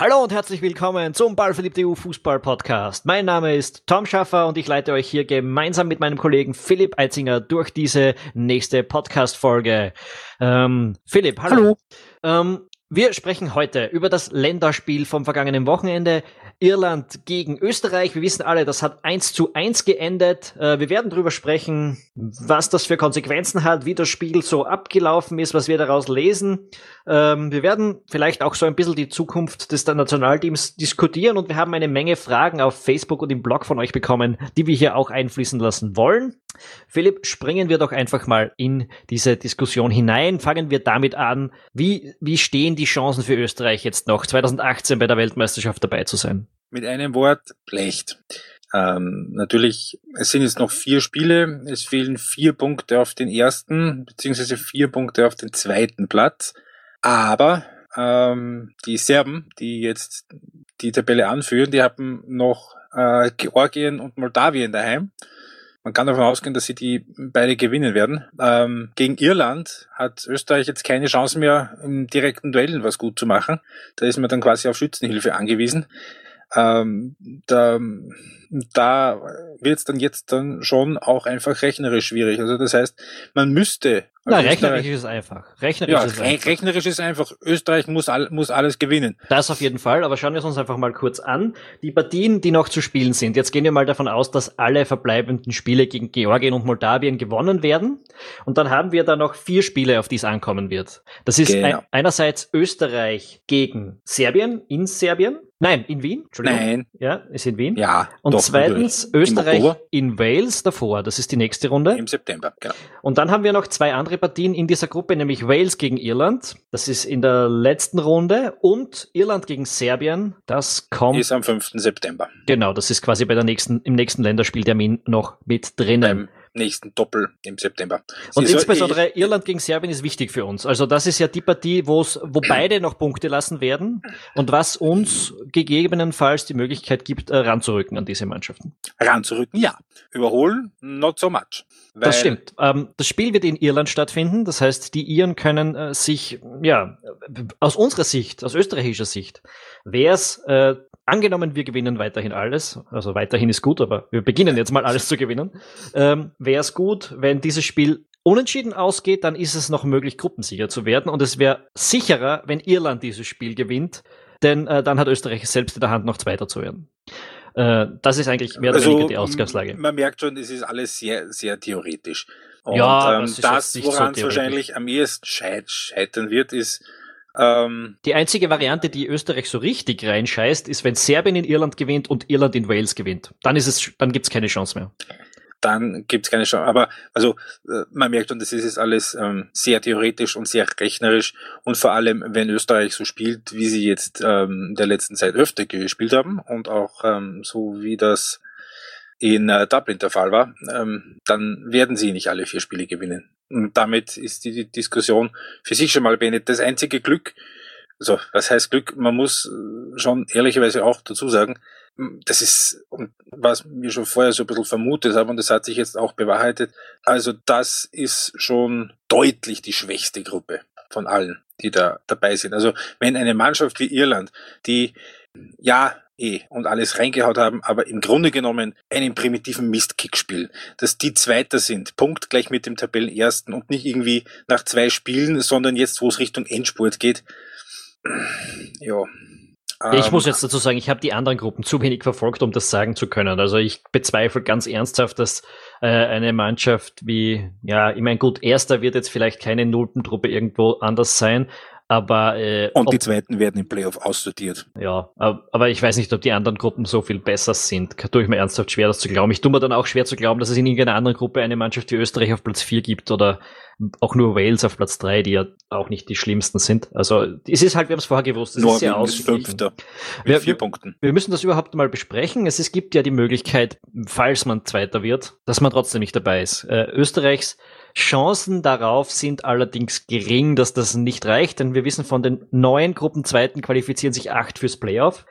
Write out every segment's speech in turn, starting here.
Hallo und herzlich willkommen zum Ballverliebte EU Fußball Podcast. Mein Name ist Tom Schaffer und ich leite euch hier gemeinsam mit meinem Kollegen Philipp Eitzinger durch diese nächste Podcast-Folge. Ähm, Philipp, hallo. hallo. Ähm, wir sprechen heute über das Länderspiel vom vergangenen Wochenende. Irland gegen Österreich. Wir wissen alle, das hat eins zu eins geendet. Äh, wir werden darüber sprechen, was das für Konsequenzen hat, wie das Spiel so abgelaufen ist, was wir daraus lesen. Ähm, wir werden vielleicht auch so ein bisschen die Zukunft des Nationalteams diskutieren und wir haben eine Menge Fragen auf Facebook und im Blog von euch bekommen, die wir hier auch einfließen lassen wollen. Philipp, springen wir doch einfach mal in diese Diskussion hinein. Fangen wir damit an. Wie, wie stehen die Chancen für Österreich jetzt noch 2018 bei der Weltmeisterschaft dabei zu sein? Mit einem Wort, schlecht. Ähm, natürlich, es sind jetzt noch vier Spiele, es fehlen vier Punkte auf den ersten, beziehungsweise vier Punkte auf den zweiten Platz. Aber ähm, die Serben, die jetzt die Tabelle anführen, die haben noch äh, Georgien und Moldawien daheim. Man kann davon ausgehen, dass sie die beide gewinnen werden. Ähm, gegen Irland hat Österreich jetzt keine Chance mehr, im direkten Duellen was gut zu machen. Da ist man dann quasi auf Schützenhilfe angewiesen ähm, da, da wird es dann jetzt dann schon auch einfach rechnerisch schwierig. Also das heißt, man müsste. Na, rechnerisch ist es einfach. Rechnerisch ja, ist einfach. rechnerisch ist einfach. Österreich muss, all, muss alles gewinnen. Das auf jeden Fall, aber schauen wir es uns einfach mal kurz an. Die Partien, die noch zu spielen sind. Jetzt gehen wir mal davon aus, dass alle verbleibenden Spiele gegen Georgien und Moldawien gewonnen werden. Und dann haben wir da noch vier Spiele, auf die es ankommen wird. Das ist genau. ein, einerseits Österreich gegen Serbien in Serbien. Nein, in Wien. Nein. Ja, ist in Wien. Ja. Und doch, zweitens. Österreich in Wales davor. Das ist die nächste Runde. Im September, genau. Und dann haben wir noch zwei andere Partien in dieser Gruppe, nämlich Wales gegen Irland. Das ist in der letzten Runde. Und Irland gegen Serbien. Das kommt. Ist am 5. September. Genau, das ist quasi bei der nächsten, im nächsten Länderspieltermin noch mit drinnen. Beim nächsten Doppel im September. Sie und insbesondere ich, Irland gegen Serbien ist wichtig für uns. Also das ist ja die Partie, wo beide noch Punkte lassen werden und was uns gegebenenfalls die Möglichkeit gibt, äh, ranzurücken an diese Mannschaften. Ranzurücken, ja. Überholen, not so much. das stimmt. Ähm, das Spiel wird in Irland stattfinden. Das heißt, die Iren können äh, sich, ja, aus unserer Sicht, aus österreichischer Sicht, wäre es äh, Angenommen, wir gewinnen weiterhin alles, also weiterhin ist gut, aber wir beginnen jetzt mal alles zu gewinnen. Ähm, wäre es gut, wenn dieses Spiel unentschieden ausgeht, dann ist es noch möglich, Gruppensicher zu werden. Und es wäre sicherer, wenn Irland dieses Spiel gewinnt, denn äh, dann hat Österreich selbst in der Hand, noch Zweiter zu werden. Äh, das ist eigentlich mehr oder also, weniger die Ausgangslage. Man merkt schon, es ist alles sehr, sehr theoretisch. Und ja, ähm, das, das woran es so wahrscheinlich am ehesten scheitern wird, ist, ähm, die einzige Variante, die Österreich so richtig reinscheißt, ist, wenn Serbien in Irland gewinnt und Irland in Wales gewinnt. Dann ist es, dann gibt's keine Chance mehr. Dann gibt's keine Chance. Aber also äh, man merkt, und das ist jetzt alles ähm, sehr theoretisch und sehr rechnerisch. Und vor allem, wenn Österreich so spielt, wie sie jetzt ähm, der letzten Zeit öfter gespielt haben und auch ähm, so wie das in äh, Dublin der Fall war, ähm, dann werden sie nicht alle vier Spiele gewinnen. Und damit ist die Diskussion für sich schon mal beendet. Das einzige Glück, also was heißt Glück? Man muss äh, schon ehrlicherweise auch dazu sagen, das ist, was wir schon vorher so ein bisschen vermutet haben, und das hat sich jetzt auch bewahrheitet. Also das ist schon deutlich die schwächste Gruppe von allen, die da dabei sind. Also wenn eine Mannschaft wie Irland, die ja eh und alles reingehaut haben, aber im Grunde genommen einen primitiven Mistkick spielen. Dass die Zweiter sind, Punkt gleich mit dem Tabellenersten und nicht irgendwie nach zwei Spielen, sondern jetzt, wo es Richtung Endspurt geht. Ja. Ich ähm, muss jetzt dazu sagen, ich habe die anderen Gruppen zu wenig verfolgt, um das sagen zu können. Also ich bezweifle ganz ernsthaft, dass äh, eine Mannschaft wie, ja, ich meine, gut, erster wird jetzt vielleicht keine Nulpentruppe irgendwo anders sein, aber äh, und die zweiten werden im Playoff aussortiert. Ja, aber ich weiß nicht, ob die anderen Gruppen so viel besser sind. Tue ich mir ernsthaft schwer, das zu glauben. Ich tue mir dann auch schwer zu glauben, dass es in irgendeiner anderen Gruppe eine Mannschaft wie Österreich auf Platz 4 gibt oder auch nur Wales auf Platz 3, die ja auch nicht die schlimmsten sind. Also es ist halt, wir haben es vorher gewusst, es ist ausgeglichen. Fünfter mit wir, vier Punkten. Wir müssen das überhaupt mal besprechen. Es, es gibt ja die Möglichkeit, falls man Zweiter wird, dass man trotzdem nicht dabei ist. Äh, Österreichs Chancen darauf sind allerdings gering, dass das nicht reicht, denn wir wissen von den neun Gruppenzweiten qualifizieren sich acht fürs Playoff.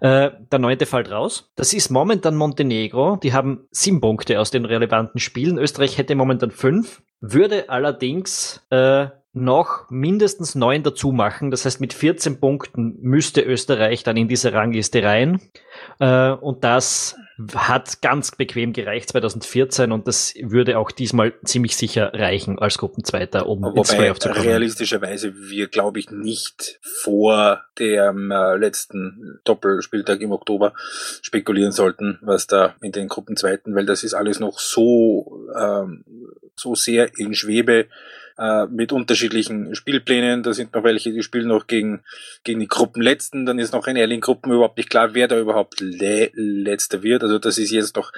Äh, der neunte fällt raus. Das ist momentan Montenegro. Die haben sieben Punkte aus den relevanten Spielen. Österreich hätte momentan fünf, würde allerdings äh, noch mindestens neun dazu machen. Das heißt, mit 14 Punkten müsste Österreich dann in diese Rangliste rein. Äh, und das hat ganz bequem gereicht 2014 und das würde auch diesmal ziemlich sicher reichen als Gruppenzweiter, um Wobei ins Playoff zu kommen. realistischerweise wir, glaube ich, nicht vor dem äh, letzten Doppelspieltag im Oktober spekulieren sollten, was da in den Gruppenzweiten, weil das ist alles noch so, ähm, so sehr in Schwebe äh, mit unterschiedlichen Spielplänen. Da sind noch welche, die spielen noch gegen, gegen die Gruppenletzten. Dann ist noch in einigen Gruppen überhaupt nicht klar, wer da überhaupt le letzter wird. Also das ist jetzt noch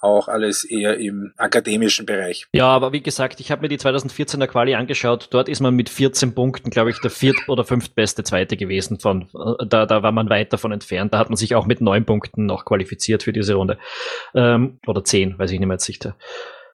auch alles eher im akademischen Bereich. Ja, aber wie gesagt, ich habe mir die 2014er Quali angeschaut. Dort ist man mit 14 Punkten, glaube ich, der viert- oder fünftbeste Zweite gewesen. Von, äh, da, da war man weit davon entfernt. Da hat man sich auch mit neun Punkten noch qualifiziert für diese Runde. Ähm, oder zehn, weiß ich nicht mehr jetzt sicher.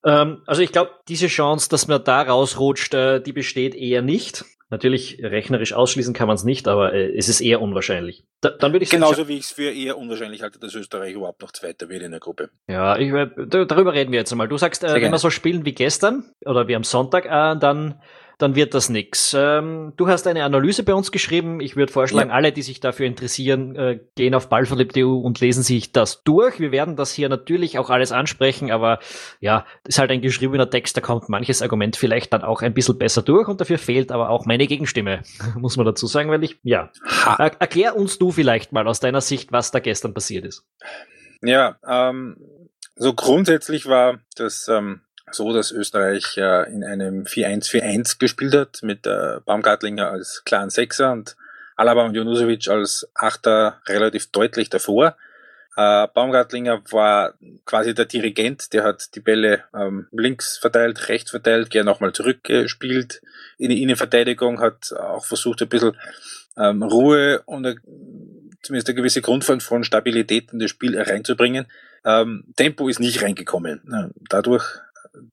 Ähm, also ich glaube, diese Chance, dass man da rausrutscht, äh, die besteht eher nicht. Natürlich, rechnerisch ausschließen kann man es nicht, aber äh, es ist eher unwahrscheinlich. Da, dann würde ich Genauso sagen, wie ich es für eher unwahrscheinlich halte, dass Österreich überhaupt noch Zweiter wird in der Gruppe. Ja, ich, äh, darüber reden wir jetzt einmal. Du sagst, äh, wenn wir so spielen wie gestern oder wie am Sonntag, äh, dann dann wird das nix. Ähm, du hast eine Analyse bei uns geschrieben. Ich würde vorschlagen, ja. alle, die sich dafür interessieren, äh, gehen auf ballverliebt.eu und lesen sich das durch. Wir werden das hier natürlich auch alles ansprechen, aber ja, ist halt ein geschriebener Text, da kommt manches Argument vielleicht dann auch ein bisschen besser durch und dafür fehlt aber auch meine Gegenstimme, muss man dazu sagen, weil ich, ja. Er erklär uns du vielleicht mal aus deiner Sicht, was da gestern passiert ist. Ja, ähm, so grundsätzlich war das ähm, so, dass Österreich äh, in einem 4-1-4-1 gespielt hat, mit äh, Baumgartlinger als klaren Sechser und Alaba und Junusovic als Achter relativ deutlich davor. Äh, Baumgartlinger war quasi der Dirigent, der hat die Bälle ähm, links verteilt, rechts verteilt, gerne nochmal zurückgespielt in die Innenverteidigung, hat auch versucht, ein bisschen ähm, Ruhe und eine, zumindest eine gewisse Grundform von Stabilität in das Spiel reinzubringen. Ähm, Tempo ist nicht reingekommen. Dadurch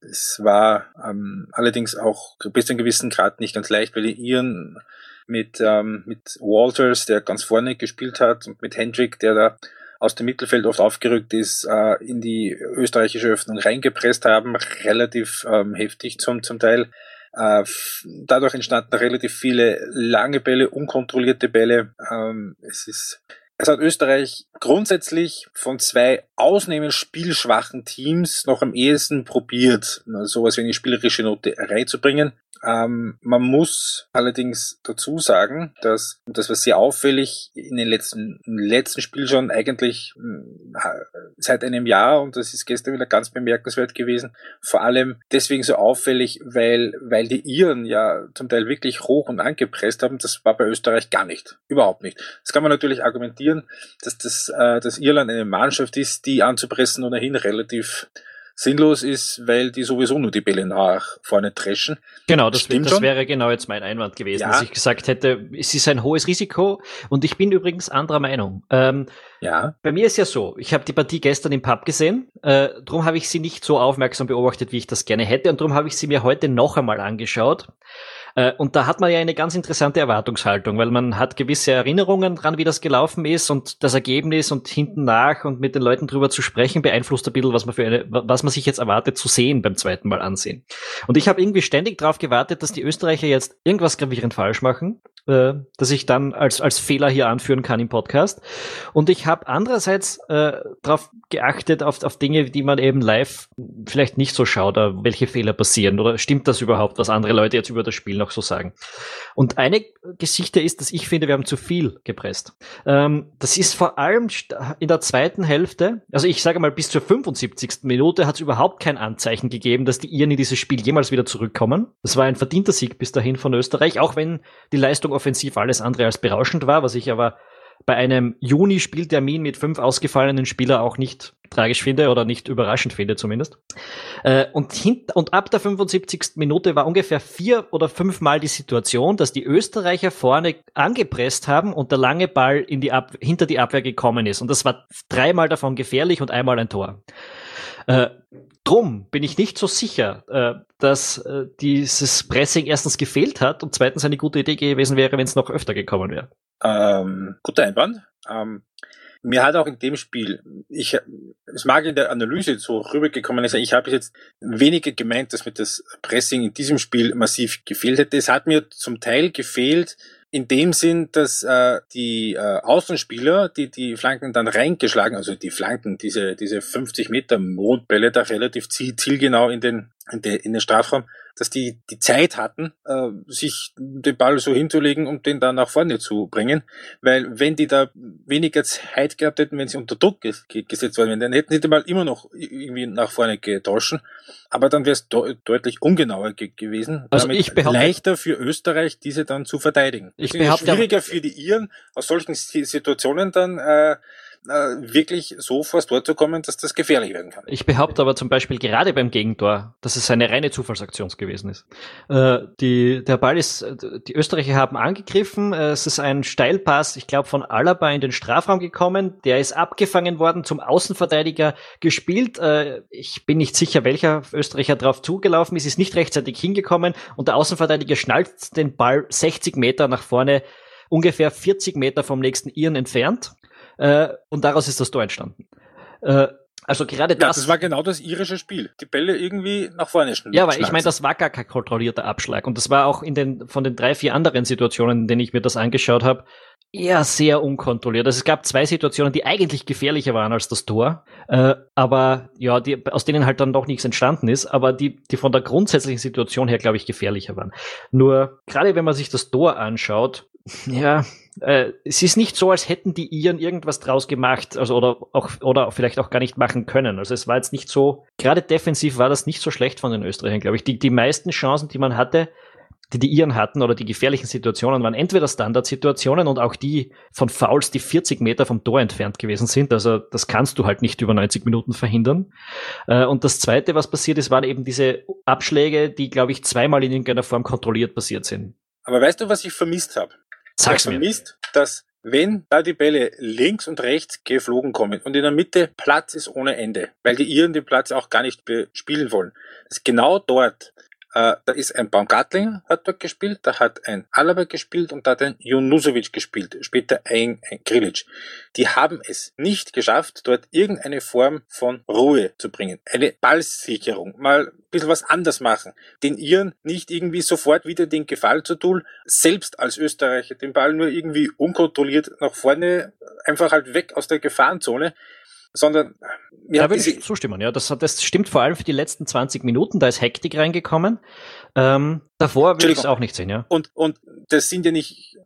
es war ähm, allerdings auch bis zu einem gewissen Grad nicht ganz leicht, weil die Iren mit, ähm, mit Walters, der ganz vorne gespielt hat, und mit Hendrick, der da aus dem Mittelfeld oft aufgerückt ist, äh, in die österreichische Öffnung reingepresst haben, relativ ähm, heftig zum, zum Teil. Äh, dadurch entstanden relativ viele lange Bälle, unkontrollierte Bälle. Ähm, es ist es hat Österreich grundsätzlich von zwei ausnehmend spielschwachen Teams noch am ehesten probiert, sowas wie eine spielerische Note reinzubringen. Ähm, man muss allerdings dazu sagen, dass das war sehr auffällig in den letzten, im letzten Spiel schon eigentlich äh, seit einem Jahr und das ist gestern wieder ganz bemerkenswert gewesen. Vor allem deswegen so auffällig, weil, weil die Iren ja zum Teil wirklich hoch und angepresst haben. Das war bei Österreich gar nicht. Überhaupt nicht. Das kann man natürlich argumentieren, dass das, äh, dass Irland eine Mannschaft ist, die anzupressen ohnehin relativ sinnlos ist, weil die sowieso nur die Bälle nach vorne dreschen. Genau, das, Stimmt das wäre genau jetzt mein Einwand gewesen, ja. dass ich gesagt hätte, es ist ein hohes Risiko und ich bin übrigens anderer Meinung. Ähm, ja. Bei mir ist ja so, ich habe die Partie gestern im Pub gesehen, äh, darum habe ich sie nicht so aufmerksam beobachtet, wie ich das gerne hätte und darum habe ich sie mir heute noch einmal angeschaut. Äh, und da hat man ja eine ganz interessante Erwartungshaltung, weil man hat gewisse Erinnerungen dran, wie das gelaufen ist und das Ergebnis und hinten nach und mit den Leuten drüber zu sprechen beeinflusst ein bisschen, was man für eine, was man sich jetzt erwartet zu sehen beim zweiten Mal ansehen. Und ich habe irgendwie ständig darauf gewartet, dass die Österreicher jetzt irgendwas gravierend falsch machen äh, das ich dann als, als Fehler hier anführen kann im Podcast. Und ich habe andererseits äh, darauf geachtet, auf, auf Dinge, die man eben live vielleicht nicht so schaut, welche Fehler passieren. Oder stimmt das überhaupt, was andere Leute jetzt über das Spiel noch so sagen? Und eine Geschichte ist, dass ich finde, wir haben zu viel gepresst. Ähm, das ist vor allem in der zweiten Hälfte, also ich sage mal, bis zur 75. Minute hat es überhaupt kein Anzeichen gegeben, dass die Iren in dieses Spiel jemals wieder zurückkommen. Das war ein verdienter Sieg bis dahin von Österreich, auch wenn die Leistung offensiv alles andere als berauschend war, was ich aber bei einem Juni-Spieltermin mit fünf ausgefallenen Spielern auch nicht tragisch finde oder nicht überraschend finde zumindest. Äh, und, hint und ab der 75. Minute war ungefähr vier oder fünfmal die Situation, dass die Österreicher vorne angepresst haben und der lange Ball in die hinter die Abwehr gekommen ist. Und das war dreimal davon gefährlich und einmal ein Tor. Drum bin ich nicht so sicher, äh, dass äh, dieses Pressing erstens gefehlt hat und zweitens eine gute Idee gewesen wäre, wenn es noch öfter gekommen wäre. Ähm, guter Einwand. Ähm, mir hat auch in dem Spiel, ich, es mag in der Analyse so rübergekommen sein, ich habe jetzt weniger gemeint, dass mir das Pressing in diesem Spiel massiv gefehlt hätte. Es hat mir zum Teil gefehlt, in dem Sinn, dass äh, die äh, Außenspieler, die die Flanken dann reingeschlagen, also die Flanken, diese diese 50 Meter Mondbälle da relativ zielgenau in den in, den, in den Strafraum, dass die die Zeit hatten, äh, sich den Ball so hinzulegen und den dann nach vorne zu bringen. Weil wenn die da weniger Zeit gehabt hätten, wenn sie unter Druck gesetzt worden wären, dann hätten sie den Ball immer noch irgendwie nach vorne getauscht. Aber dann wäre es de deutlich ungenauer ge gewesen. Also ich behaupte, leichter für Österreich, diese dann zu verteidigen. Ich behaupte, schwieriger für die Iren, aus solchen Situationen dann äh, wirklich so vor das Tor zu kommen, dass das gefährlich werden kann. Ich behaupte aber zum Beispiel gerade beim Gegentor, dass es eine reine Zufallsaktion gewesen ist. Äh, die, der Ball ist, die Österreicher haben angegriffen, äh, es ist ein Steilpass, ich glaube, von Alaba in den Strafraum gekommen, der ist abgefangen worden, zum Außenverteidiger gespielt. Äh, ich bin nicht sicher, welcher Österreicher drauf zugelaufen ist, ist nicht rechtzeitig hingekommen und der Außenverteidiger schnallt den Ball 60 Meter nach vorne ungefähr 40 Meter vom nächsten Iren entfernt. Äh, und daraus ist das Tor entstanden. Äh, also gerade das. Ja, das war genau das irische Spiel. Die Bälle irgendwie nach vorne schnell. Ja, aber ich meine, das war gar kein kontrollierter Abschlag. Und das war auch in den, von den drei, vier anderen Situationen, in denen ich mir das angeschaut habe, eher sehr unkontrolliert. Also es gab zwei Situationen, die eigentlich gefährlicher waren als das Tor, äh, aber ja, die, aus denen halt dann doch nichts entstanden ist, aber die, die von der grundsätzlichen Situation her, glaube ich, gefährlicher waren. Nur gerade wenn man sich das Tor anschaut, ja, äh, es ist nicht so, als hätten die Iren irgendwas draus gemacht, also oder auch oder vielleicht auch gar nicht machen können. Also es war jetzt nicht so, gerade defensiv war das nicht so schlecht von den Österreichern, glaube ich. Die, die meisten Chancen, die man hatte, die die Iren hatten oder die gefährlichen Situationen waren entweder Standardsituationen und auch die von Fouls, die 40 Meter vom Tor entfernt gewesen sind. Also das kannst du halt nicht über 90 Minuten verhindern. Äh, und das Zweite, was passiert ist, waren eben diese Abschläge, die, glaube ich, zweimal in irgendeiner Form kontrolliert passiert sind. Aber weißt du, was ich vermisst habe? Sag's mir. vermisst, dass wenn da die Bälle links und rechts geflogen kommen und in der Mitte Platz ist ohne Ende, weil die Iren den Platz auch gar nicht spielen wollen, dass genau dort äh, da ist ein Baumgartlinger hat dort gespielt, da hat ein Alaba gespielt und da hat ein Junusovic gespielt, später ein, ein Grilic. Die haben es nicht geschafft, dort irgendeine Form von Ruhe zu bringen. Eine Ballsicherung, mal ein bisschen was anders machen. Den Iren nicht irgendwie sofort wieder den Gefall zu tun, selbst als Österreicher den Ball nur irgendwie unkontrolliert nach vorne, einfach halt weg aus der Gefahrenzone sondern ja, da würde ich zustimmen, ja. Das, das stimmt vor allem für die letzten 20 Minuten, da ist Hektik reingekommen. Ähm, davor würde ich es auch nicht sehen, ja. Und, und das sind ja nicht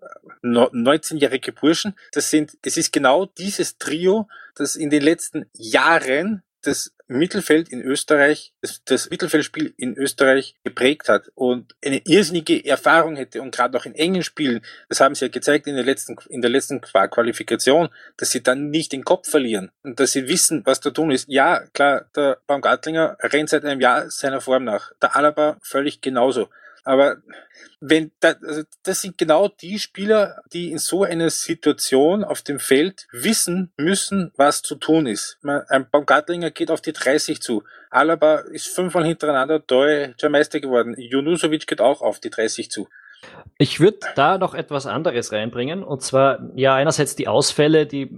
19-jährige Burschen, das sind, das ist genau dieses Trio, das in den letzten Jahren das Mittelfeld in Österreich, das, das Mittelfeldspiel in Österreich geprägt hat und eine irrsinnige Erfahrung hätte und gerade auch in engen Spielen, das haben sie ja gezeigt in der letzten, in der letzten Qualifikation, dass sie dann nicht den Kopf verlieren und dass sie wissen, was da tun ist. Ja, klar, der Baumgartlinger rennt seit einem Jahr seiner Form nach. Der Alaba völlig genauso. Aber wenn da, also das sind genau die Spieler, die in so einer Situation auf dem Feld wissen müssen, was zu tun ist. Ein Baumgartlinger geht auf die 30 zu. Alaba ist fünfmal hintereinander deutscher Meister geworden. Junusovic geht auch auf die 30 zu. Ich würde da noch etwas anderes reinbringen. Und zwar, ja, einerseits die Ausfälle, die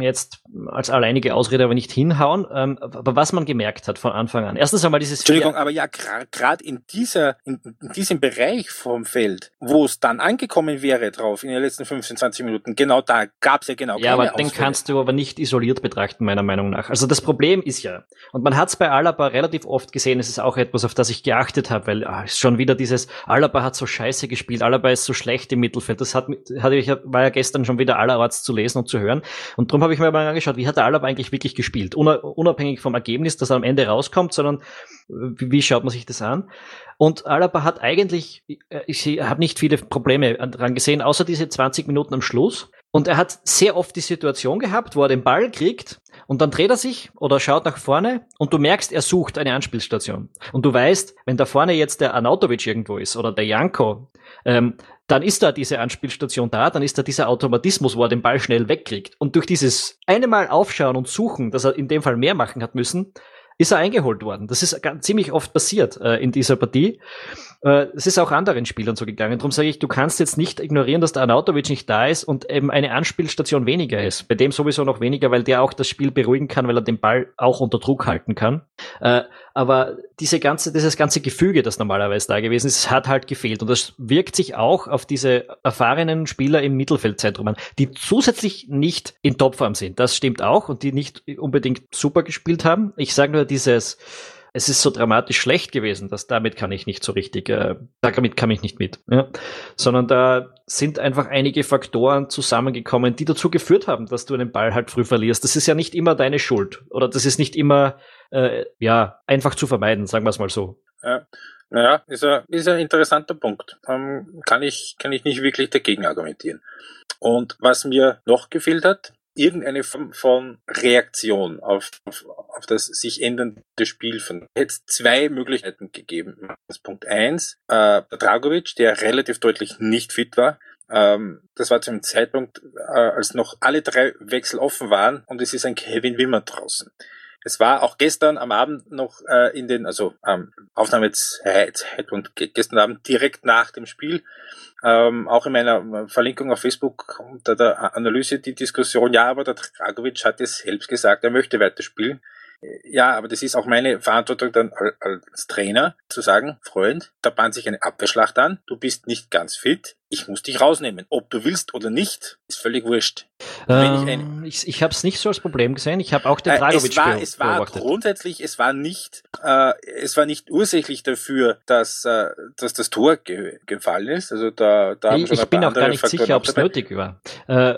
jetzt als alleinige Ausrede aber nicht hinhauen. Ähm, aber was man gemerkt hat von Anfang an. Erstens einmal dieses. Entschuldigung, aber ja, gerade in dieser, in, in, diesem Bereich vom Feld, wo es dann angekommen wäre drauf in den letzten 15, 20 Minuten, genau da gab es ja genau Ja, aber Ausfälle. den kannst du aber nicht isoliert betrachten, meiner Meinung nach. Also das Problem ist ja, und man hat es bei Alaba relativ oft gesehen, es ist auch etwas, auf das ich geachtet habe, weil ah, schon wieder dieses, Alaba hat so scheiße gespielt, Alaba Alaba ist so schlecht im Mittelfeld. Das hat, hatte ich, war ja gestern schon wieder allerorts zu lesen und zu hören. Und darum habe ich mir mal angeschaut, wie hat der Alaba eigentlich wirklich gespielt? Unabhängig vom Ergebnis, das am Ende rauskommt, sondern wie, wie schaut man sich das an? Und Alaba hat eigentlich, äh, ich habe nicht viele Probleme dran gesehen, außer diese 20 Minuten am Schluss. Und er hat sehr oft die Situation gehabt, wo er den Ball kriegt und dann dreht er sich oder schaut nach vorne und du merkst, er sucht eine Anspielstation. Und du weißt, wenn da vorne jetzt der Anautovic irgendwo ist oder der Janko, ähm, dann ist da diese Anspielstation da, dann ist da dieser Automatismus, wo er den Ball schnell wegkriegt. Und durch dieses eine Mal aufschauen und suchen, dass er in dem Fall mehr machen hat müssen, ist er eingeholt worden. Das ist ziemlich oft passiert äh, in dieser Partie. Äh, es ist auch anderen Spielern so gegangen. Darum sage ich, du kannst jetzt nicht ignorieren, dass der Arnautovic nicht da ist und eben eine Anspielstation weniger ist. Bei dem sowieso noch weniger, weil der auch das Spiel beruhigen kann, weil er den Ball auch unter Druck halten kann. Äh, aber diese ganze, dieses ganze Gefüge, das normalerweise da gewesen ist, hat halt gefehlt. Und das wirkt sich auch auf diese erfahrenen Spieler im Mittelfeldzentrum an, die zusätzlich nicht in Topform sind. Das stimmt auch und die nicht unbedingt super gespielt haben. Ich sage nur dieses, es ist so dramatisch schlecht gewesen, dass damit kann ich nicht so richtig, äh, damit kann ich nicht mit. Ja? Sondern da sind einfach einige Faktoren zusammengekommen, die dazu geführt haben, dass du einen Ball halt früh verlierst. Das ist ja nicht immer deine Schuld oder das ist nicht immer äh, ja einfach zu vermeiden, sagen wir es mal so. Ja. Naja, ist ein, ist ein interessanter Punkt. Ähm, kann, ich, kann ich nicht wirklich dagegen argumentieren. Und was mir noch gefehlt hat, irgendeine Form von Reaktion auf, auf, auf das sich ändernde Spiel von hätte zwei Möglichkeiten gegeben. Punkt eins, äh, der Dragovic, der relativ deutlich nicht fit war, ähm, das war zu einem Zeitpunkt, äh, als noch alle drei Wechsel offen waren und es ist ein Kevin Wimmer draußen. Es war auch gestern am Abend noch äh, in den, also ähm, Aufnahmezeitpunkt gestern Abend direkt nach dem Spiel, ähm, auch in meiner Verlinkung auf Facebook unter der Analyse die Diskussion, ja, aber der Dragovic hat es selbst gesagt, er möchte weiterspielen. Ja, aber das ist auch meine Verantwortung dann als Trainer zu sagen, Freund, da bahnt sich eine Abwehrschlacht an, du bist nicht ganz fit, ich muss dich rausnehmen. Ob du willst oder nicht, ist völlig wurscht. Ähm, ich ich, ich habe es nicht so als Problem gesehen. Ich habe auch den Dragovic äh, es war, es war grundsätzlich, es war nicht, äh, es war nicht ursächlich dafür, dass, äh, dass das Tor ge gefallen ist. Also da, da ich, ich bin auch gar nicht Faktoren sicher, ob es nötig war, äh,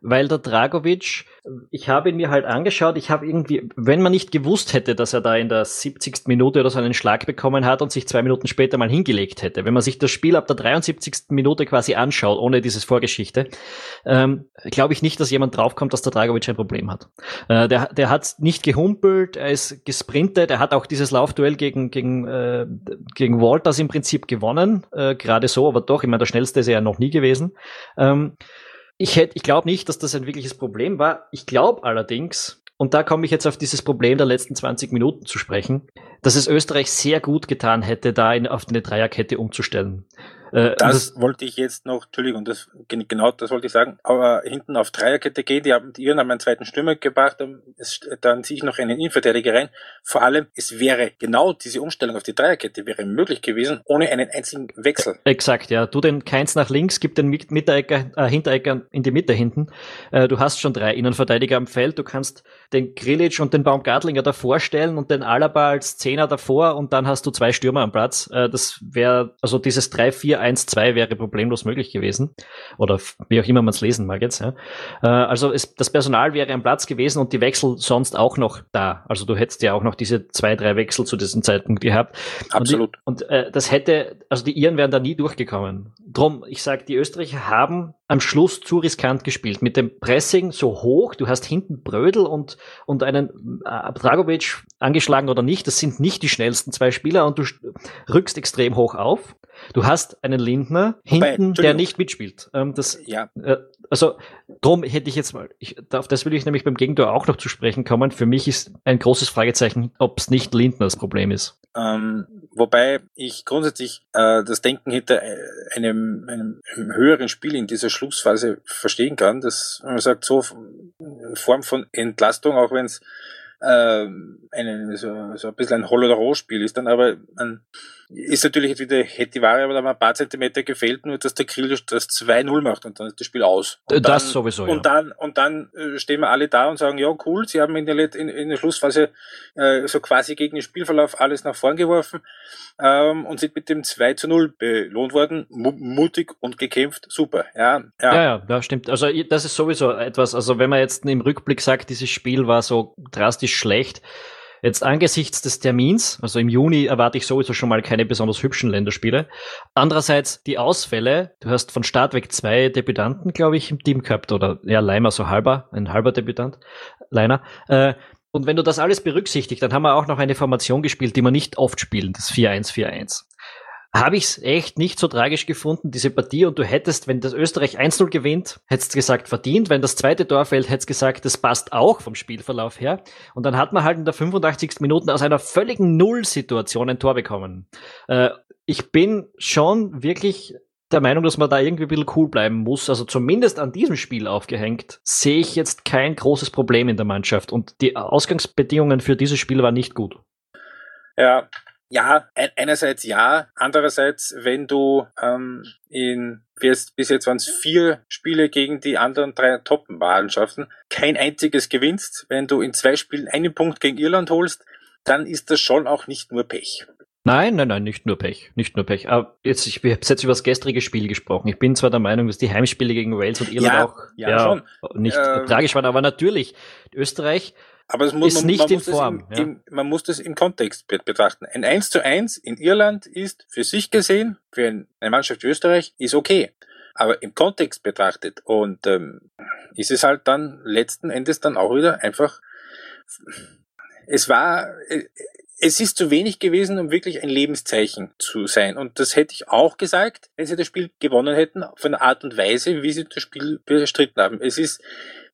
weil der Dragovic, ich habe ihn mir halt angeschaut. Ich habe irgendwie, wenn man nicht gewusst hätte, dass er da in der 70. Minute oder so einen Schlag bekommen hat und sich zwei Minuten später mal hingelegt hätte, wenn man sich das Spiel ab der 73. Minute quasi anschaut, ohne dieses Vorgeschichte, ähm, glaube ich nicht, dass jemand draufkommt, dass der Dragovic ein Problem hat. Äh, der, der hat nicht gehumpelt, er ist gesprintet, er hat auch dieses Laufduell gegen, gegen, äh, gegen Walters im Prinzip gewonnen, äh, gerade so, aber doch, ich meine, der schnellste ist er ja noch nie gewesen. Ähm, ich ich glaube nicht, dass das ein wirkliches Problem war. Ich glaube allerdings, und da komme ich jetzt auf dieses Problem der letzten 20 Minuten zu sprechen, dass es Österreich sehr gut getan hätte, da in, auf eine Dreierkette umzustellen. Äh, das, das, wollte ich jetzt noch, Entschuldigung, das, genau das wollte ich sagen, aber hinten auf Dreierkette gehen, die haben, die Iren haben einen zweiten Stürmer gebracht, dann, dann ziehe ich noch einen Innenverteidiger rein. Vor allem, es wäre genau diese Umstellung auf die Dreierkette wäre möglich gewesen, ohne einen einzigen Wechsel. Exakt, ja. Du den Keins nach links, gib den Mitterecker, äh, Hinterecker in die Mitte hinten. Äh, du hast schon drei Innenverteidiger am Feld, du kannst den Grilic und den Baumgartlinger davor stellen und den Alaba als Zehner davor und dann hast du zwei Stürmer am Platz. Äh, das wäre, also dieses 3-4-1-2 wäre problemlos möglich gewesen. Oder wie auch immer man es lesen mag jetzt. Ja. Äh, also es, das Personal wäre am Platz gewesen und die Wechsel sonst auch noch da. Also du hättest ja auch noch diese zwei, drei Wechsel zu diesem Zeitpunkt gehabt. Absolut. Und, die, und äh, das hätte, also die Iren wären da nie durchgekommen. Drum, ich sage, die Österreicher haben am Schluss zu riskant gespielt. Mit dem Pressing so hoch, du hast hinten Brödel und, und einen äh, Dragovic angeschlagen oder nicht. Das sind nicht die schnellsten zwei Spieler und du rückst extrem hoch auf. Du hast einen Lindner hinten, der nicht mitspielt. Ähm, das, ja. Äh, also drum hätte ich jetzt mal, ich, auf das will ich nämlich beim Gegentor auch noch zu sprechen kommen. Für mich ist ein großes Fragezeichen, ob es nicht Lindner das Problem ist. Ähm, wobei ich grundsätzlich äh, das Denken hinter äh, einem, einem, höheren Spiel in dieser Schlussphase verstehen kann, dass man sagt, so in Form von Entlastung, auch wenn es äh, so, so ein bisschen ein Hol- oder Roh-Spiel ist, dann aber ein ist natürlich jetzt wieder, hätte die Ware aber da mal ein paar Zentimeter gefehlt, nur dass der Grill das 2-0 macht und dann ist das Spiel aus. Und das dann, sowieso, Und ja. dann, und dann äh, stehen wir alle da und sagen, ja, cool, sie haben in der, in, in der Schlussphase äh, so quasi gegen den Spielverlauf alles nach vorn geworfen ähm, und sind mit dem 2 zu 0 belohnt worden. M mutig und gekämpft, super. Ja, ja, ja, ja, das stimmt. Also das ist sowieso etwas, also wenn man jetzt im Rückblick sagt, dieses Spiel war so drastisch schlecht, Jetzt angesichts des Termins, also im Juni erwarte ich sowieso schon mal keine besonders hübschen Länderspiele. Andererseits die Ausfälle, du hast von Start weg zwei Debütanten, glaube ich, im Team gehabt, oder ja, Leimer so halber, ein halber Debütant, Leiner. Äh, und wenn du das alles berücksichtigt, dann haben wir auch noch eine Formation gespielt, die wir nicht oft spielen, das 4-1-4-1. Habe ich es echt nicht so tragisch gefunden, diese Partie. Und du hättest, wenn das Österreich 1-0 gewinnt, hättest gesagt, verdient. Wenn das zweite Tor fällt, hättest gesagt, das passt auch vom Spielverlauf her. Und dann hat man halt in der 85. Minute aus einer völligen Null-Situation ein Tor bekommen. Äh, ich bin schon wirklich der Meinung, dass man da irgendwie ein bisschen cool bleiben muss. Also zumindest an diesem Spiel aufgehängt, sehe ich jetzt kein großes Problem in der Mannschaft. Und die Ausgangsbedingungen für dieses Spiel waren nicht gut. Ja, ja, einerseits ja, andererseits, wenn du ähm, in bis, bis jetzt waren es vier Spiele gegen die anderen drei Top-Mannschaften, kein einziges gewinnst, wenn du in zwei Spielen einen Punkt gegen Irland holst, dann ist das schon auch nicht nur Pech. Nein, nein, nein, nicht nur Pech, nicht nur Pech. Aber jetzt, ich habe jetzt über das gestrige Spiel gesprochen. Ich bin zwar der Meinung, dass die Heimspiele gegen Wales und Irland ja, auch ja, ja nicht ähm, tragisch waren, aber natürlich, Österreich aber es muss, ist man, nicht man in Form. Im, ja. im, man muss das im Kontext betrachten. Ein 1 zu 1 in Irland ist für sich gesehen, für eine Mannschaft wie Österreich, ist okay. Aber im Kontext betrachtet und ähm, ist es halt dann letzten Endes dann auch wieder einfach, es war, äh, es ist zu wenig gewesen, um wirklich ein Lebenszeichen zu sein. Und das hätte ich auch gesagt, wenn sie das Spiel gewonnen hätten, von der Art und Weise, wie sie das Spiel bestritten haben. Es ist,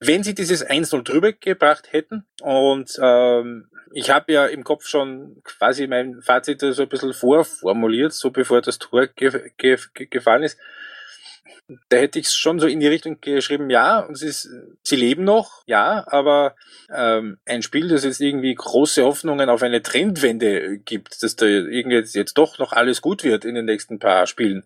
wenn sie dieses 1-0 drüber gebracht hätten, und ähm, ich habe ja im Kopf schon quasi mein Fazit so ein bisschen vorformuliert, so bevor das Tor ge ge gefallen ist, da hätte ich es schon so in die Richtung geschrieben, ja, und sie, ist, sie leben noch, ja, aber ähm, ein Spiel, das jetzt irgendwie große Hoffnungen auf eine Trendwende gibt, dass da irgendwie jetzt doch noch alles gut wird in den nächsten paar Spielen.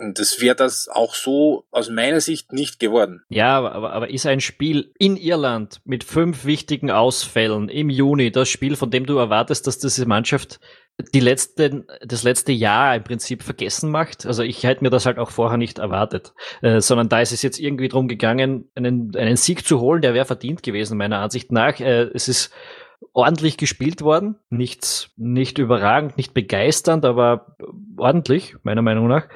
Und das wäre das auch so aus meiner Sicht nicht geworden. Ja, aber, aber ist ein Spiel in Irland mit fünf wichtigen Ausfällen im Juni das Spiel, von dem du erwartest, dass diese Mannschaft die letzten, das letzte Jahr im Prinzip vergessen macht. Also ich hätte mir das halt auch vorher nicht erwartet, äh, sondern da ist es jetzt irgendwie drum gegangen, einen, einen Sieg zu holen, der wäre verdient gewesen, meiner Ansicht nach. Äh, es ist ordentlich gespielt worden, nichts, nicht überragend, nicht begeisternd, aber ordentlich, meiner Meinung nach.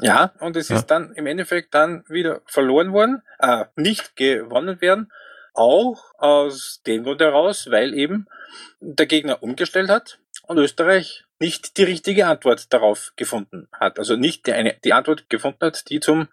Ja, und es ja. ist dann im Endeffekt dann wieder verloren worden, äh, nicht gewonnen werden, auch aus dem Grund heraus, weil eben der Gegner umgestellt hat und Österreich nicht die richtige Antwort darauf gefunden hat. Also nicht die, eine, die Antwort gefunden hat, die zum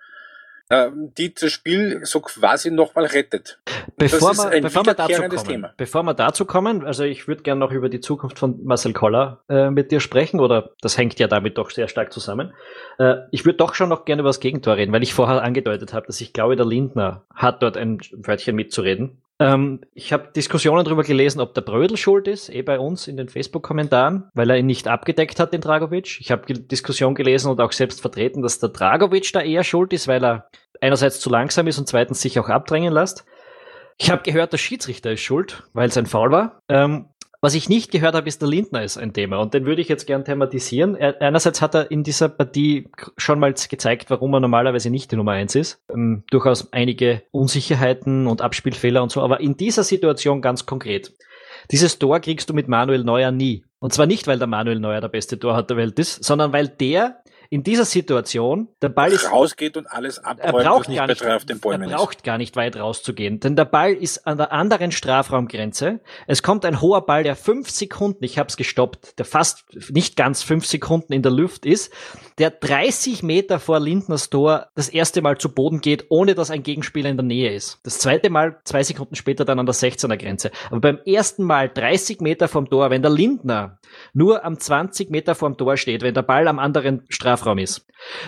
die das Spiel so quasi nochmal rettet. Bevor wir, bevor, wir dazu kommen, Thema. bevor wir dazu kommen, also ich würde gerne noch über die Zukunft von Marcel Koller äh, mit dir sprechen, oder das hängt ja damit doch sehr stark zusammen. Äh, ich würde doch schon noch gerne über das Gegentor reden, weil ich vorher angedeutet habe, dass ich glaube, der Lindner hat dort ein Wörtchen mitzureden. Ähm, ich habe Diskussionen darüber gelesen, ob der Brödel schuld ist, eh bei uns in den Facebook-Kommentaren, weil er ihn nicht abgedeckt hat, den Dragovic. Ich habe Diskussion gelesen und auch selbst vertreten, dass der Dragovic da eher schuld ist, weil er einerseits zu langsam ist und zweitens sich auch abdrängen lässt. Ich habe gehört, der Schiedsrichter ist schuld, weil es ein Foul war. Ähm, was ich nicht gehört habe, ist der Lindner ist ein Thema und den würde ich jetzt gern thematisieren. Er, einerseits hat er in dieser Partie schon mal gezeigt, warum er normalerweise nicht die Nummer eins ist. Ähm, durchaus einige Unsicherheiten und Abspielfehler und so, aber in dieser Situation ganz konkret. Dieses Tor kriegst du mit Manuel Neuer nie. Und zwar nicht, weil der Manuel Neuer der beste Torhüter der Welt ist, sondern weil der in dieser Situation, der Ball ist rausgeht und alles abräumt, braucht gar nicht, auf den Bäumen er braucht ist. gar nicht weit rauszugehen, denn der Ball ist an der anderen Strafraumgrenze. Es kommt ein hoher Ball, der fünf Sekunden, ich habe es gestoppt, der fast nicht ganz fünf Sekunden in der Luft ist, der 30 Meter vor Lindners Tor das erste Mal zu Boden geht, ohne dass ein Gegenspieler in der Nähe ist. Das zweite Mal zwei Sekunden später dann an der 16er Grenze. Aber beim ersten Mal 30 Meter vom Tor, wenn der Lindner nur am 20 Meter vorm Tor steht, wenn der Ball am anderen Strafraum ist,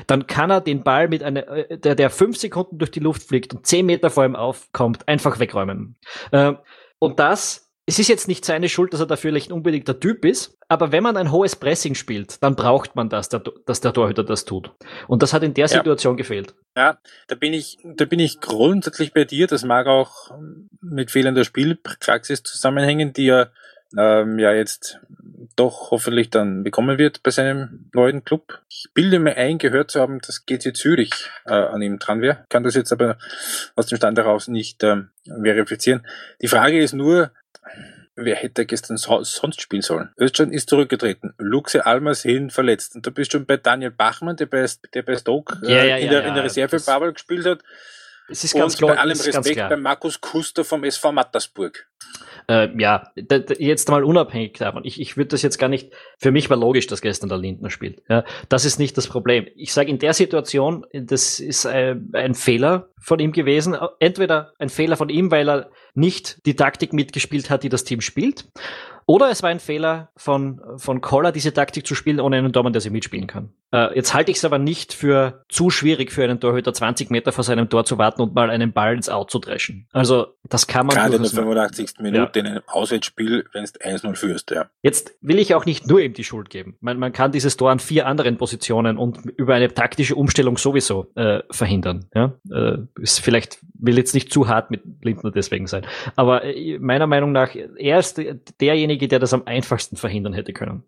dann kann er den Ball mit einer, äh, der, der fünf Sekunden durch die Luft fliegt und zehn Meter vor ihm aufkommt, einfach wegräumen. Äh, und das es ist jetzt nicht seine Schuld, dass er dafür nicht unbedingt der Typ ist, aber wenn man ein hohes Pressing spielt, dann braucht man das, dass der Torhüter das tut. Und das hat in der ja. Situation gefehlt. Ja, da bin ich, da bin ich grundsätzlich bei dir. Das mag auch mit fehlender Spielpraxis zusammenhängen, die er ähm, ja jetzt doch hoffentlich dann bekommen wird bei seinem neuen Club. Ich bilde mir ein, gehört zu haben, dass GC Zürich äh, an ihm dran wäre. Kann das jetzt aber aus dem Stand heraus nicht ähm, verifizieren. Die Frage ist nur, wer hätte gestern so, sonst spielen sollen? Östern ist zurückgetreten. Luxe Almersin verletzt. Und du bist schon bei Daniel Bachmann, der bei, der bei Stoke äh, ja, ja, in, der, ja, in der Reserve-Bubble gespielt hat. Es ist ganz und klar. Bei allem Respekt bei Markus Kuster vom SV Mattersburg. Äh, ja, jetzt mal unabhängig davon. Ich, ich würde das jetzt gar nicht, für mich war logisch, dass gestern der Lindner spielt. Ja, das ist nicht das Problem. Ich sage in der Situation, das ist ein, äh, ein Fehler von ihm gewesen. Entweder ein Fehler von ihm, weil er nicht die Taktik mitgespielt hat, die das Team spielt. Oder es war ein Fehler von, von Koller, diese Taktik zu spielen, ohne einen Dormann, der sie mitspielen kann. Äh, jetzt halte ich es aber nicht für zu schwierig für einen Torhüter, 20 Meter vor seinem Tor zu warten und mal einen Ball ins Out zu dreschen. Also, das kann man. Gerade in der 85. Minute ja. in einem Auswärtsspiel, wenn es 1-0 führst, ja. Jetzt will ich auch nicht nur ihm die Schuld geben. Man, man kann dieses Tor an vier anderen Positionen und über eine taktische Umstellung sowieso äh, verhindern. Ja? Äh, ist vielleicht, will jetzt nicht zu hart mit Lindner deswegen sein. Aber äh, meiner Meinung nach, er ist derjenige, der das am einfachsten verhindern hätte können.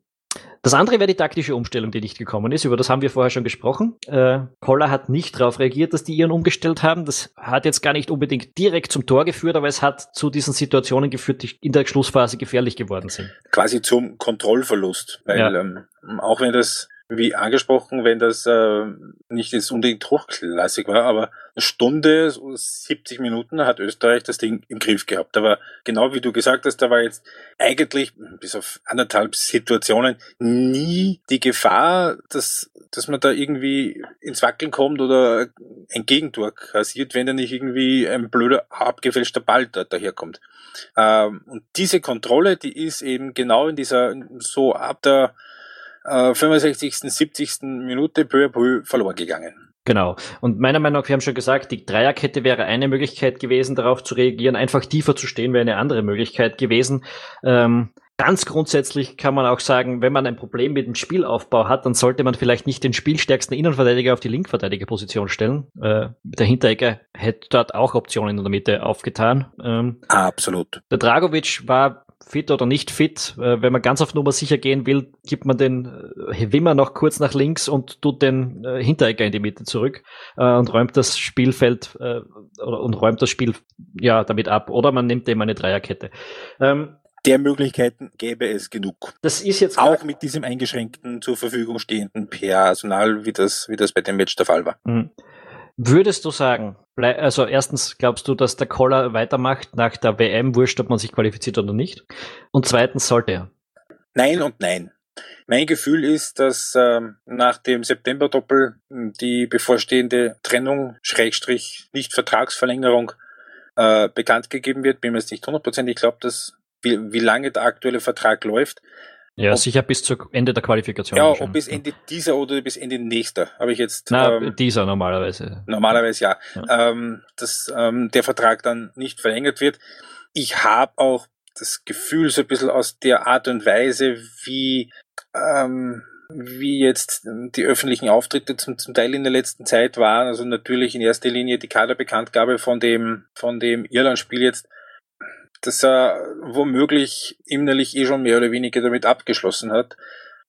Das andere wäre die taktische Umstellung, die nicht gekommen ist. Über das haben wir vorher schon gesprochen. Äh, Koller hat nicht darauf reagiert, dass die ihren umgestellt haben. Das hat jetzt gar nicht unbedingt direkt zum Tor geführt, aber es hat zu diesen Situationen geführt, die in der Schlussphase gefährlich geworden sind. Quasi zum Kontrollverlust, weil ja. ähm, auch wenn das wie angesprochen, wenn das äh, nicht jetzt unbedingt hochklassig war, aber eine Stunde, so 70 Minuten hat Österreich das Ding im Griff gehabt. Aber genau wie du gesagt hast, da war jetzt eigentlich bis auf anderthalb Situationen nie die Gefahr, dass, dass man da irgendwie ins Wackeln kommt oder ein Gegentor kassiert, wenn da nicht irgendwie ein blöder abgefälschter Ball da, daherkommt. Ähm, und diese Kontrolle, die ist eben genau in dieser, so ab der 65., äh, 70. Minute peu à peu verloren gegangen. Genau. Und meiner Meinung nach, wir haben schon gesagt, die Dreierkette wäre eine Möglichkeit gewesen, darauf zu reagieren. Einfach tiefer zu stehen wäre eine andere Möglichkeit gewesen. Ähm, ganz grundsätzlich kann man auch sagen, wenn man ein Problem mit dem Spielaufbau hat, dann sollte man vielleicht nicht den spielstärksten Innenverteidiger auf die Linkverteidigerposition stellen. Äh, der Hinteregger hätte dort auch Optionen in der Mitte aufgetan. Ähm, Absolut. Der Dragovic war fit oder nicht fit. Äh, wenn man ganz auf Nummer sicher gehen will, gibt man den äh, Wimmer noch kurz nach links und tut den äh, Hinteregger in die Mitte zurück und räumt das Spielfeld oder, und räumt das Spiel ja damit ab. Oder man nimmt dem eine Dreierkette. Ähm, der Möglichkeiten gäbe es genug. Das ist jetzt auch mit diesem eingeschränkten zur Verfügung stehenden Personal, wie das, wie das bei dem Match der Fall war. Mhm. Würdest du sagen, also erstens glaubst du, dass der Koller weitermacht nach der WM, wurscht, ob man sich qualifiziert oder nicht? Und zweitens sollte er? Nein und nein. Mein Gefühl ist, dass ähm, nach dem September-Doppel die bevorstehende Trennung, Schrägstrich, nicht Vertragsverlängerung äh, bekannt gegeben wird. Bin mir jetzt nicht hundertprozentig. Ich glaube, dass wie, wie lange der aktuelle Vertrag läuft, ja, ob, sicher bis zu Ende der Qualifikation. Ja, ob bis Ende dieser oder bis Ende nächster, habe ich jetzt. Na, ähm, dieser normalerweise. Normalerweise ja. ja. Ähm, dass ähm, der Vertrag dann nicht verlängert wird. Ich habe auch das Gefühl, so ein bisschen aus der Art und Weise, wie ähm, wie jetzt die öffentlichen Auftritte zum, zum Teil in der letzten Zeit waren. Also natürlich in erster Linie die Kaderbekanntgabe von dem, von dem Irland-Spiel jetzt dass er womöglich innerlich eh schon mehr oder weniger damit abgeschlossen hat,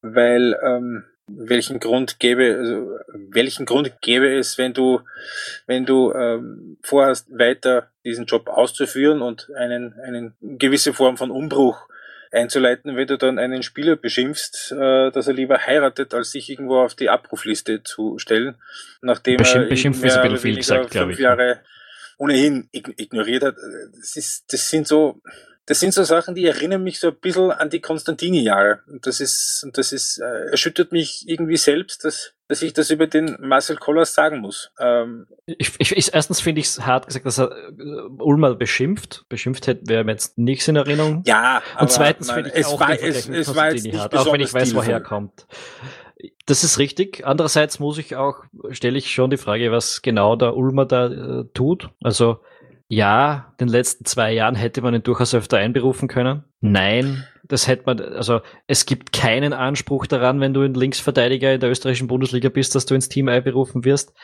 weil ähm, welchen Grund gäbe, also welchen Grund gäbe es, wenn du, wenn du ähm, vorhast, weiter diesen Job auszuführen und einen, einen gewisse Form von Umbruch einzuleiten, wenn du dann einen Spieler beschimpfst, äh, dass er lieber heiratet, als sich irgendwo auf die Abrufliste zu stellen, nachdem Beschimpf, er beschimpfen ist ein bisschen viel gesagt, fünf ich. Jahre ohnehin ignoriert hat. Das, ist, das sind so, das sind so Sachen, die erinnern mich so ein bisschen an die Konstantini-Jahre. Und das ist, und das ist, äh, erschüttert mich irgendwie selbst, dass, dass ich das über den Marcel Kollers sagen muss. Ähm, ich, ich, ich, erstens finde ich es hart gesagt, dass er äh, Ulmer beschimpft. Beschimpft hätte wäre mir jetzt nichts in Erinnerung. Ja, und zweitens finde ich es auch war, es, es war jetzt nicht hart, auch wenn ich weiß, woher er kommt. Das ist richtig. Andererseits muss ich auch, stelle ich schon die Frage, was genau der Ulmer da äh, tut. Also ja, den letzten zwei Jahren hätte man ihn durchaus öfter einberufen können. Nein, das hätte man, also es gibt keinen Anspruch daran, wenn du ein Linksverteidiger in der österreichischen Bundesliga bist, dass du ins Team einberufen wirst.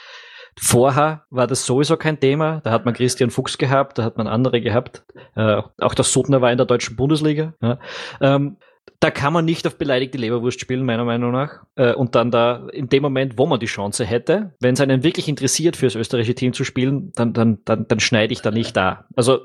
Vorher war das sowieso kein Thema. Da hat man Christian Fuchs gehabt, da hat man andere gehabt. Äh, auch der Sutner war in der deutschen Bundesliga. Ja. Ähm, da kann man nicht auf beleidigte Leberwurst spielen, meiner Meinung nach. Äh, und dann da in dem Moment, wo man die Chance hätte, wenn es einen wirklich interessiert, fürs österreichische Team zu spielen, dann, dann, dann, dann schneide ich da nicht da. Also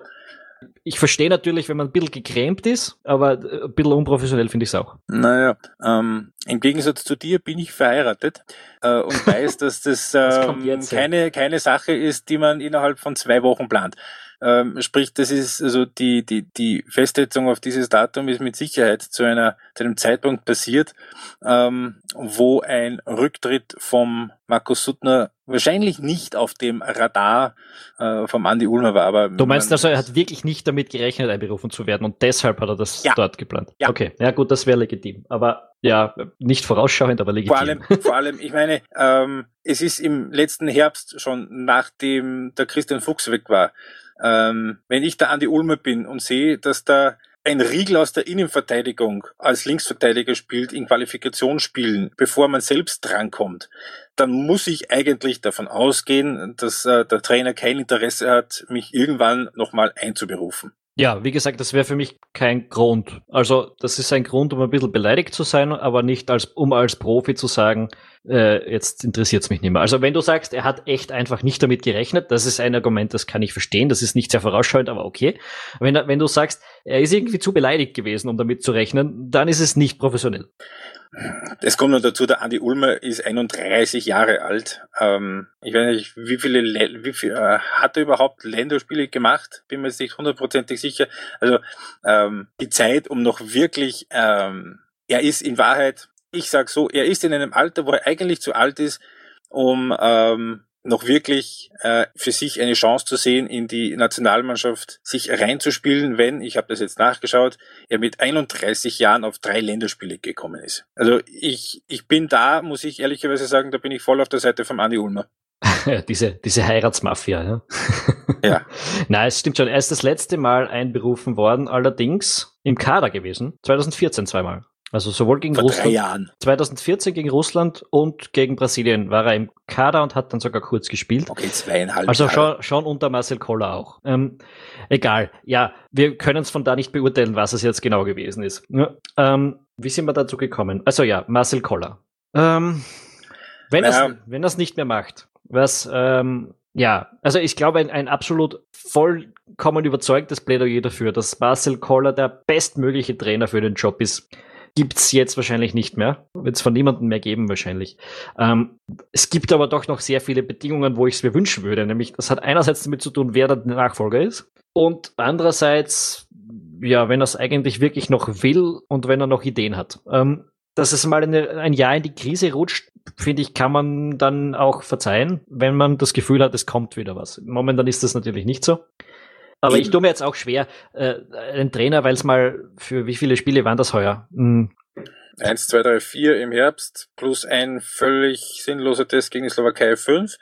ich verstehe natürlich, wenn man ein bisschen gegrämt ist, aber ein bisschen unprofessionell finde ich es auch. Naja, ähm, im Gegensatz zu dir bin ich verheiratet äh, und weiß, dass das ähm, das keine, keine Sache ist, die man innerhalb von zwei Wochen plant. Ähm, sprich, das ist also die, die, die Festsetzung auf dieses Datum ist mit Sicherheit zu einer, zu einem Zeitpunkt passiert, ähm, wo ein Rücktritt vom Markus Suttner wahrscheinlich nicht auf dem Radar äh, vom Andy Ulmer war. Aber du meinst also, er hat wirklich nicht damit gerechnet, einberufen zu werden und deshalb hat er das ja. dort geplant? Ja. Okay, ja gut, das wäre legitim. Aber ja, nicht vorausschauend, aber legitim. Vor allem, vor allem ich meine, ähm, es ist im letzten Herbst schon, nachdem der Christian Fuchs weg war, ähm, wenn ich da an die Ulmer bin und sehe, dass da ein Riegel aus der Innenverteidigung als Linksverteidiger spielt in Qualifikationsspielen, bevor man selbst drankommt, dann muss ich eigentlich davon ausgehen, dass äh, der Trainer kein Interesse hat, mich irgendwann nochmal einzuberufen. Ja, wie gesagt, das wäre für mich kein Grund. Also das ist ein Grund, um ein bisschen beleidigt zu sein, aber nicht als, um als Profi zu sagen, äh, jetzt interessiert es mich nicht mehr. Also wenn du sagst, er hat echt einfach nicht damit gerechnet, das ist ein Argument, das kann ich verstehen, das ist nicht sehr vorausschauend, aber okay. Wenn, wenn du sagst, er ist irgendwie zu beleidigt gewesen, um damit zu rechnen, dann ist es nicht professionell. Es kommt noch dazu, der Andi Ulmer ist 31 Jahre alt. Ähm, ich weiß nicht, wie viele, wie viel, äh, hat er überhaupt Länderspiele gemacht? Bin mir jetzt nicht hundertprozentig sicher. Also ähm, die Zeit, um noch wirklich, ähm, er ist in Wahrheit, ich sag so, er ist in einem Alter, wo er eigentlich zu alt ist, um ähm, noch wirklich äh, für sich eine Chance zu sehen, in die Nationalmannschaft sich reinzuspielen, wenn, ich habe das jetzt nachgeschaut, er mit 31 Jahren auf drei Länderspiele gekommen ist. Also ich, ich bin da, muss ich ehrlicherweise sagen, da bin ich voll auf der Seite von Andi Ulmer. diese, diese Heiratsmafia, ja. ja. Nein, es stimmt schon. Er ist das letzte Mal einberufen worden, allerdings im Kader gewesen. 2014 zweimal. Also sowohl gegen Vor Russland. Jahren. 2014 gegen Russland und gegen Brasilien war er im Kader und hat dann sogar kurz gespielt. Okay, zweieinhalb Also schon, schon unter Marcel Koller auch. Ähm, egal. Ja, wir können es von da nicht beurteilen, was es jetzt genau gewesen ist. Ja, ähm, wie sind wir dazu gekommen? Also ja, Marcel Koller. Ähm, wenn naja. er es nicht mehr macht, was ähm, ja, also ich glaube, ein, ein absolut vollkommen überzeugtes Plädoyer dafür, dass Marcel Koller der bestmögliche Trainer für den Job ist gibt's jetzt wahrscheinlich nicht mehr. Wird es von niemandem mehr geben wahrscheinlich. Ähm, es gibt aber doch noch sehr viele Bedingungen, wo ich es mir wünschen würde. Nämlich, das hat einerseits damit zu tun, wer der Nachfolger ist. Und andererseits, ja, wenn er es eigentlich wirklich noch will und wenn er noch Ideen hat. Ähm, dass es mal eine, ein Jahr in die Krise rutscht, finde ich, kann man dann auch verzeihen, wenn man das Gefühl hat, es kommt wieder was. Momentan ist das natürlich nicht so. Aber Eben. ich tue mir jetzt auch schwer, äh, einen Trainer, weil es mal für wie viele Spiele waren das heuer? Hm. Eins, zwei, drei, vier im Herbst plus ein völlig sinnloser Test gegen die Slowakei fünf.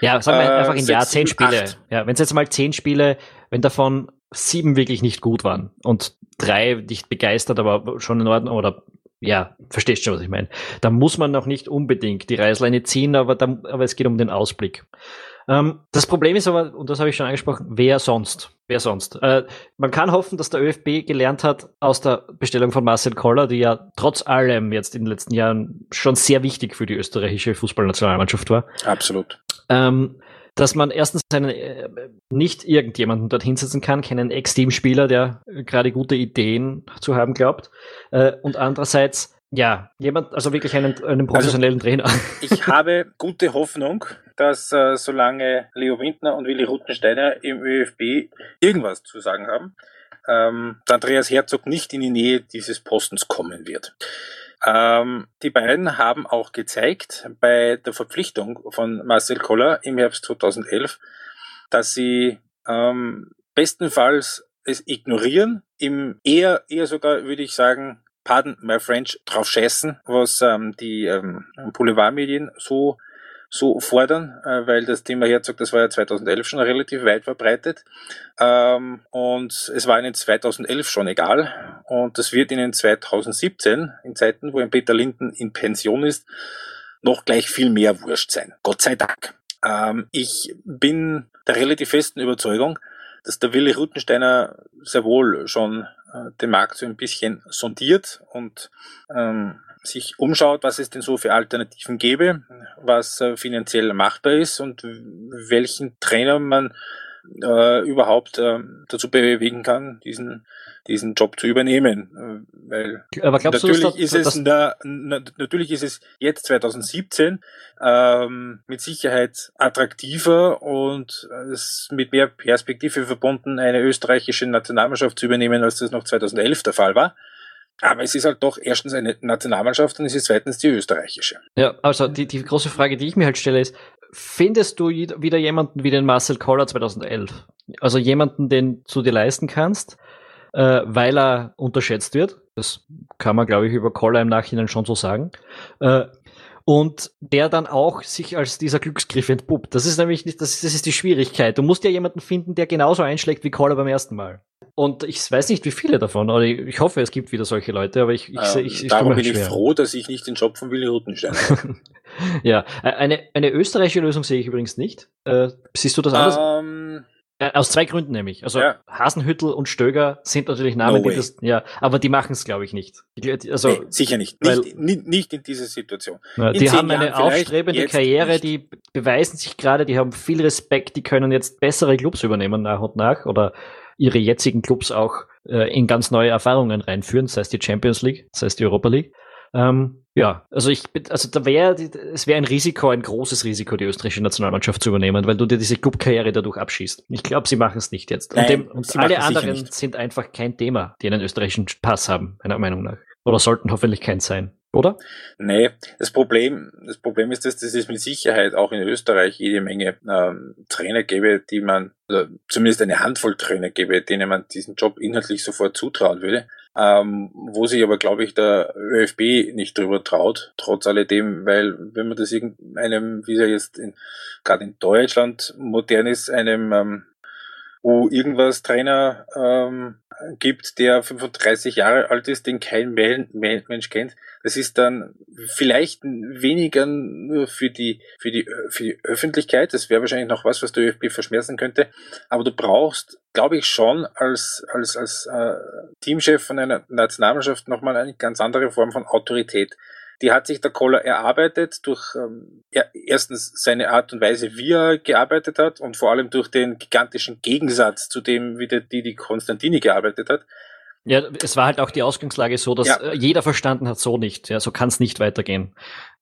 Ja, sagen wir äh, einfach im Jahr zehn Spiele. Acht. Ja, wenn es jetzt mal zehn Spiele, wenn davon sieben wirklich nicht gut waren und drei nicht begeistert, aber schon in Ordnung oder ja, verstehst schon, was ich meine. Da muss man noch nicht unbedingt die Reißleine ziehen, aber, da, aber es geht um den Ausblick. Ähm, das Problem ist aber, und das habe ich schon angesprochen, wer sonst? Wer sonst? Äh, man kann hoffen, dass der ÖFB gelernt hat aus der Bestellung von Marcel Koller, die ja trotz allem jetzt in den letzten Jahren schon sehr wichtig für die österreichische Fußballnationalmannschaft war. Absolut. Ähm, dass man erstens einen, äh, nicht irgendjemanden dort hinsetzen kann, keinen Ex-Teamspieler, der gerade gute Ideen zu haben glaubt. Äh, und andererseits ja, jemand, also wirklich einen, einen professionellen also, Trainer. Ich habe gute Hoffnung, dass äh, solange Leo Windner und Willi Ruttensteiner im ÖFB irgendwas zu sagen haben, ähm, Andreas Herzog nicht in die Nähe dieses Postens kommen wird. Ähm, die beiden haben auch gezeigt bei der Verpflichtung von Marcel Koller im Herbst 2011, dass sie ähm, bestenfalls es ignorieren, im eher, eher sogar würde ich sagen, pardon my French, drauf scheißen, was ähm, die ähm, Boulevardmedien so so fordern, äh, weil das Thema Herzog, das war ja 2011 schon relativ weit verbreitet ähm, und es war ihnen 2011 schon egal und das wird ihnen 2017, in Zeiten, wo ein Peter Linden in Pension ist, noch gleich viel mehr wurscht sein. Gott sei Dank. Ähm, ich bin der relativ festen Überzeugung, dass der Willi Rutensteiner sehr wohl schon den Markt so ein bisschen sondiert und ähm, sich umschaut, was es denn so für Alternativen gäbe, was äh, finanziell machbar ist und welchen Trainer man äh, überhaupt äh, dazu bewegen kann, diesen diesen Job zu übernehmen. Äh, weil Aber glaubst natürlich du, dass, ist es na, na, natürlich ist es jetzt 2017 ähm, mit Sicherheit attraktiver und es mit mehr Perspektive verbunden, eine österreichische Nationalmannschaft zu übernehmen, als das noch 2011 der Fall war. Aber es ist halt doch erstens eine Nationalmannschaft und es ist zweitens die österreichische. Ja, also die, die große Frage, die ich mir halt stelle, ist, findest du wieder jemanden wie den Marcel Koller 2011? Also jemanden, den du dir leisten kannst, äh, weil er unterschätzt wird. Das kann man, glaube ich, über Koller im Nachhinein schon so sagen. Äh, und der dann auch sich als dieser Glücksgriff entpuppt. Das ist nämlich nicht, das ist, das ist die Schwierigkeit. Du musst ja jemanden finden, der genauso einschlägt wie Koller beim ersten Mal. Und ich weiß nicht, wie viele davon, oder ich hoffe, es gibt wieder solche Leute, aber ich, ich, ähm, ich, ich Darum bin ich froh, dass ich nicht den Job von Willi Ruttenstein habe. ja, äh, eine, eine österreichische Lösung sehe ich übrigens nicht. Äh, siehst du das anders? Ähm, äh, aus zwei Gründen nämlich. Also Ja. Hasenhüttel und Stöger sind natürlich Namen, No die das, ja, aber die machen es, glaube ich, nicht. Also, nee, sicher nicht. weil- Nicht, nicht. In dieser Situation. Ja, die haben eine Jahren aufstrebende Karriere, nicht. die beweisen sich gerade, die haben viel Respekt, die können jetzt bessere Clubs übernehmen nach und nach oder ihre jetzigen Clubs auch äh, in ganz neue Erfahrungen reinführen, sei es die Champions League, sei es die Europa League. Ähm, ja, also ich, also da wäre, es wäre ein Risiko, ein großes Risiko, die österreichische Nationalmannschaft zu übernehmen, weil du dir diese Clubkarriere dadurch abschießt. Ich glaube, sie machen es nicht jetzt. Nein, und dem, und alle anderen sind einfach kein Thema, die einen österreichischen Pass haben, meiner Meinung nach. Oder sollten hoffentlich keins sein. Oder? Nee, das Problem, das Problem ist, dass das ist mit Sicherheit auch in Österreich jede Menge ähm, Trainer gäbe, die man, oder zumindest eine Handvoll Trainer gäbe, denen man diesen Job inhaltlich sofort zutrauen würde, ähm, wo sich aber, glaube ich, der ÖFB nicht drüber traut, trotz alledem, weil wenn man das irgendeinem, wie es ja jetzt gerade in Deutschland modern ist, einem ähm, wo irgendwas Trainer ähm, gibt, der 35 Jahre alt ist, den kein Mensch kennt. Das ist dann vielleicht weniger nur für die, für die, für die Öffentlichkeit. Das wäre wahrscheinlich noch was, was der ÖFB verschmerzen könnte. Aber du brauchst, glaube ich, schon als, als, als äh, Teamchef von einer Nationalmannschaft nochmal eine ganz andere Form von Autorität. Die hat sich der Koller erarbeitet durch ähm, er, erstens seine Art und Weise, wie er gearbeitet hat und vor allem durch den gigantischen Gegensatz zu dem, wie der, die, die Konstantini gearbeitet hat. Ja, es war halt auch die Ausgangslage so, dass Ja. äh, jeder verstanden hat, so nicht. Ja, so kann es nicht weitergehen.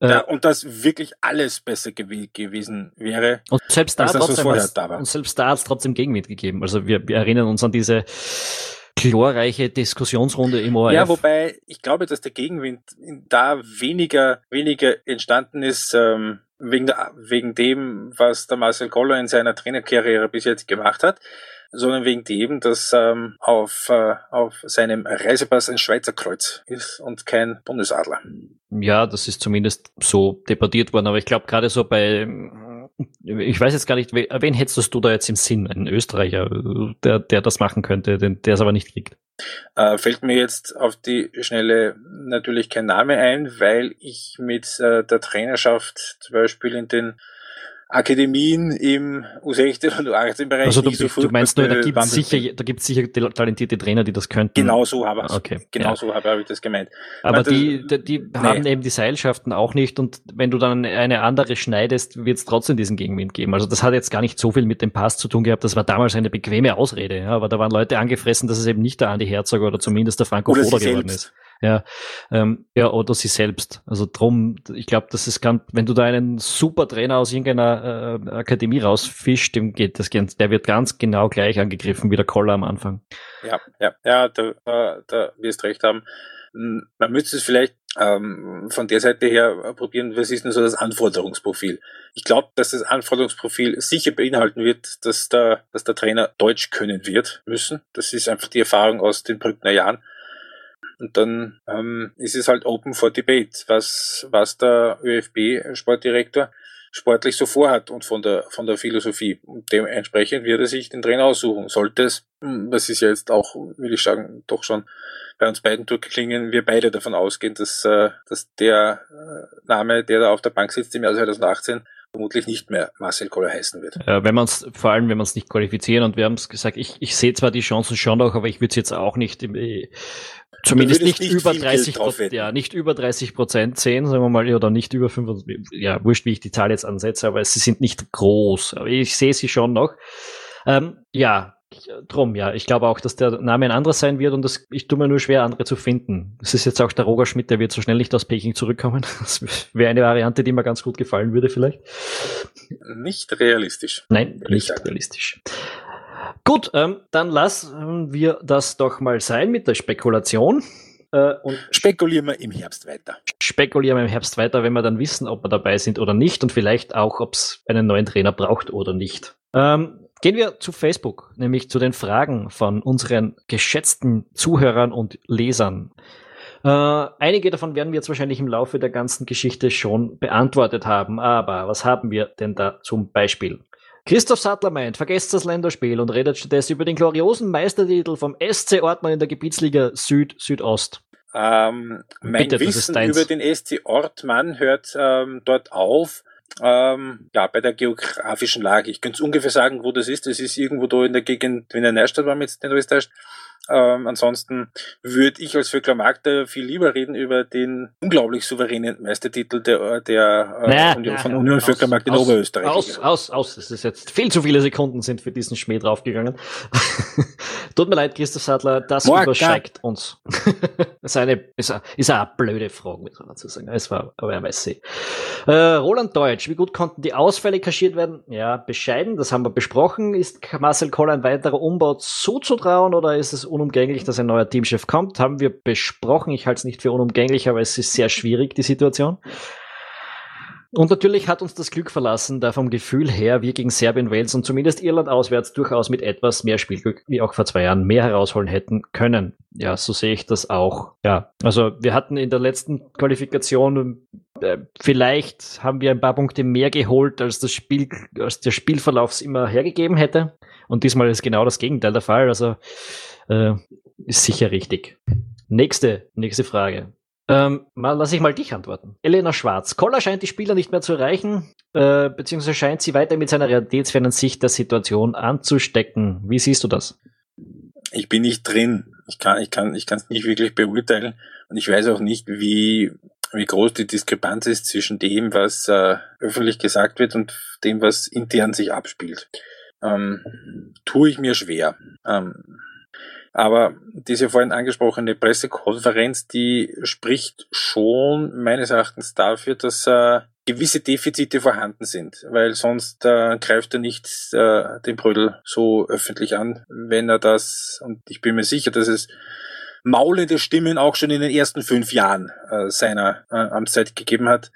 Äh, Ja, und dass wirklich alles besser gew gewesen wäre. und selbst da, trotzdem da und selbst da hat es trotzdem Gegenwind gegeben. Also wir, wir erinnern uns an diese glorreiche Diskussionsrunde im ORF. Ja, wobei ich glaube, dass der Gegenwind da weniger, weniger entstanden ist, ähm, wegen, der, wegen dem, was der Marcel Koller in seiner Trainerkarriere bis jetzt gemacht hat, sondern wegen dem, dass ähm, auf, äh, auf seinem Reisepass ein Schweizer Kreuz ist und kein Bundesadler. Ja, das ist zumindest so debattiert worden, aber ich glaube gerade so bei, ich weiß jetzt gar nicht, we- wen hättest du da jetzt im Sinn? Einen Österreicher, der, der das machen könnte, den, der es aber nicht kriegt. Äh, fällt mir jetzt auf die Schnelle natürlich kein Name ein, weil ich mit äh, der Trainerschaft zum Beispiel in den Akademien im U16 und U18-Bereich Also du, so du meinst nur, da gibt es sicher, da gibt's sicher talentierte Trainer, die das könnten. Genau so habe ich Okay, Genau ja. so habe hab ich das gemeint. Aber das- die, die, die haben eben die Seilschaften auch nicht und wenn du dann eine andere schneidest, wird es trotzdem diesen Gegenwind geben. Also das hat jetzt gar nicht so viel mit dem Pass zu tun gehabt, das war damals eine bequeme Ausrede, ja, aber da waren Leute angefressen, dass es eben nicht der Andi Herzog oder zumindest der Franco Foda geworden selbst. ist. Ja, ähm, ja, oder sie selbst. Also drum, ich glaube, das ist ganz, wenn du da einen super Trainer aus irgendeiner äh, Akademie rausfischst, dem geht das, der wird ganz genau gleich angegriffen wie der Koller am Anfang. Ja, ja, ja, da, da, wirst recht haben. Hm, Man müsste es vielleicht ähm, von der Seite her probieren, was ist denn so das Anforderungsprofil? Ich glaube, dass das Anforderungsprofil sicher beinhalten wird, dass der, dass der Trainer Deutsch können wird müssen. Das ist einfach die Erfahrung aus den Brückner Jahren. Und dann ähm, ist es halt open for debate, was, was der ÖFB-Sportdirektor sportlich so vorhat und von der, von der Philosophie. Und dementsprechend wird er sich den Trainer aussuchen. Sollte es, hm, das ist ja jetzt auch, will ich sagen, doch schon bei uns beiden durchklingen, wir beide davon ausgehen, dass, äh, dass der äh, Name, der da auf der Bank sitzt im Jahr 2018, vermutlich nicht mehr Marcel Koller heißen wird. Äh, wenn man es, vor allem wenn man es nicht qualifizieren und wir haben es gesagt, ich, ich sehe zwar die Chancen schon noch, aber ich würde es jetzt auch nicht im, äh, zumindest nicht, nicht über viel Geld 30 drauf Prozent, ja, nicht über 30 Prozent sehen, sagen wir mal, oder nicht über 25, ja, wurscht, wie ich die Zahl jetzt ansetze, aber sie sind nicht groß. Aber ich sehe sie schon noch. Ähm, ja, drum, ja. Ich glaube auch, dass der Name ein anderer sein wird und das, ich tue mir nur schwer, andere zu finden. Es ist jetzt auch der Roger Schmidt, der wird so schnell nicht aus Peking zurückkommen. Das wäre eine Variante, die mir ganz gut gefallen würde, vielleicht. Nicht realistisch. Nein, nicht realistisch. Gut, ähm, dann lassen wir das doch mal sein mit der Spekulation. Äh, und spekulieren wir im Herbst weiter. Spekulieren wir im Herbst weiter, wenn wir dann wissen, ob wir dabei sind oder nicht und vielleicht auch, ob es einen neuen Trainer braucht oder nicht. Ähm, Gehen wir zu Facebook, nämlich zu den Fragen von unseren geschätzten Zuhörern und Lesern. Äh, einige davon werden wir jetzt wahrscheinlich im Laufe der ganzen Geschichte schon beantwortet haben, aber was haben wir denn da zum Beispiel? Christoph Sattler meint, vergesst das Länderspiel und redet stattdessen über den gloriosen Meistertitel vom SC Ortmann in der Gebietsliga Süd-Südost. Ähm, mein Bitte, Wissen über den SC Ortmann hört ähm, dort auf, ähm, ja, bei der geografischen Lage. Ich könnte ungefähr sagen, wo das ist. Das ist irgendwo da in der Gegend, wenn der Neustadt war, mit den Österreich. Ähm, ansonsten würde ich als Vöckler Magda viel lieber reden über den unglaublich souveränen Meistertitel der, der äh, naja, Union, von Union Vöckler Magda in Oberösterreich. Aus, aus, aus. Es ist jetzt viel zu viele Sekunden sind für diesen Schmäh draufgegangen. Tut mir leid, Christoph Sadler, das Morgen. übersteigt uns. das ist eine, ist eine, ist eine blöde Frage, muss man dazu sagen. Es war, aber er weiß sie. Äh, Roland Deutsch, wie gut konnten die Ausfälle kaschiert werden? Ja, bescheiden, das haben wir besprochen. Ist Marcel Koller ein weiterer Umbau zuzutrauen oder ist es unumgänglich, dass ein neuer Teamchef kommt? Haben wir besprochen. Ich halte es nicht für unumgänglich, aber es ist sehr schwierig, die Situation. Und natürlich hat uns das Glück verlassen, da vom Gefühl her wir gegen Serbien, Wales und zumindest Irland auswärts durchaus mit etwas mehr Spielglück wie auch vor zwei Jahren mehr herausholen hätten können. Ja, so sehe ich das auch. Ja, also wir hatten in der letzten Qualifikation vielleicht haben wir ein paar Punkte mehr geholt, als das Spiel, als der Spielverlauf es immer hergegeben hätte. Und diesmal ist genau das Gegenteil der Fall. Also äh, ist sicher richtig. Nächste, nächste Frage. Ähm, mal, lass ich mal dich antworten. Elena Schwarz. Koller scheint die Spieler nicht mehr zu erreichen, äh, beziehungsweise scheint sie weiter mit seiner realitätsfernen Sicht der Situation anzustecken. Wie siehst du das? Ich bin nicht drin. Ich kann, ich kann, ich kann es nicht wirklich beurteilen und ich weiß auch nicht, wie wie groß die Diskrepanz ist zwischen dem, was äh, öffentlich gesagt wird und dem, was intern sich abspielt. Ähm, tue ich mir schwer. Ähm, aber diese vorhin angesprochene Pressekonferenz, die spricht schon meines Erachtens dafür, dass äh, gewisse Defizite vorhanden sind, weil sonst äh, greift er nicht äh, den Brödel so öffentlich an, wenn er das, und ich bin mir sicher, dass es maulende Stimmen auch schon in den ersten fünf Jahren äh, seiner äh, Amtszeit gegeben hat.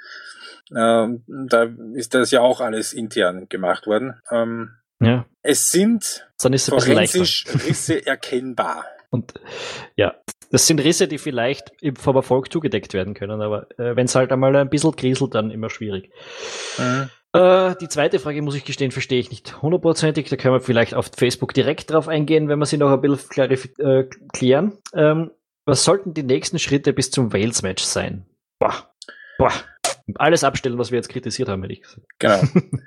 Ähm, da ist das ja auch alles intern gemacht worden. Ähm, ja. Es sind forensisch Risse erkennbar. Und ja, das sind Risse, die vielleicht vom Erfolg zugedeckt werden können, aber äh, wenn es halt einmal ein bisschen kriselt, dann immer schwierig. Mhm. Äh, die zweite Frage, muss ich gestehen, verstehe ich nicht hundertprozentig. Da können wir vielleicht auf Facebook direkt drauf eingehen, wenn wir sie noch ein bisschen äh, klären. Ähm, was sollten die nächsten Schritte bis zum Wales-Match sein? Boah. Boah. Alles abstellen, was wir jetzt kritisiert haben, hätte ich gesagt. Genau.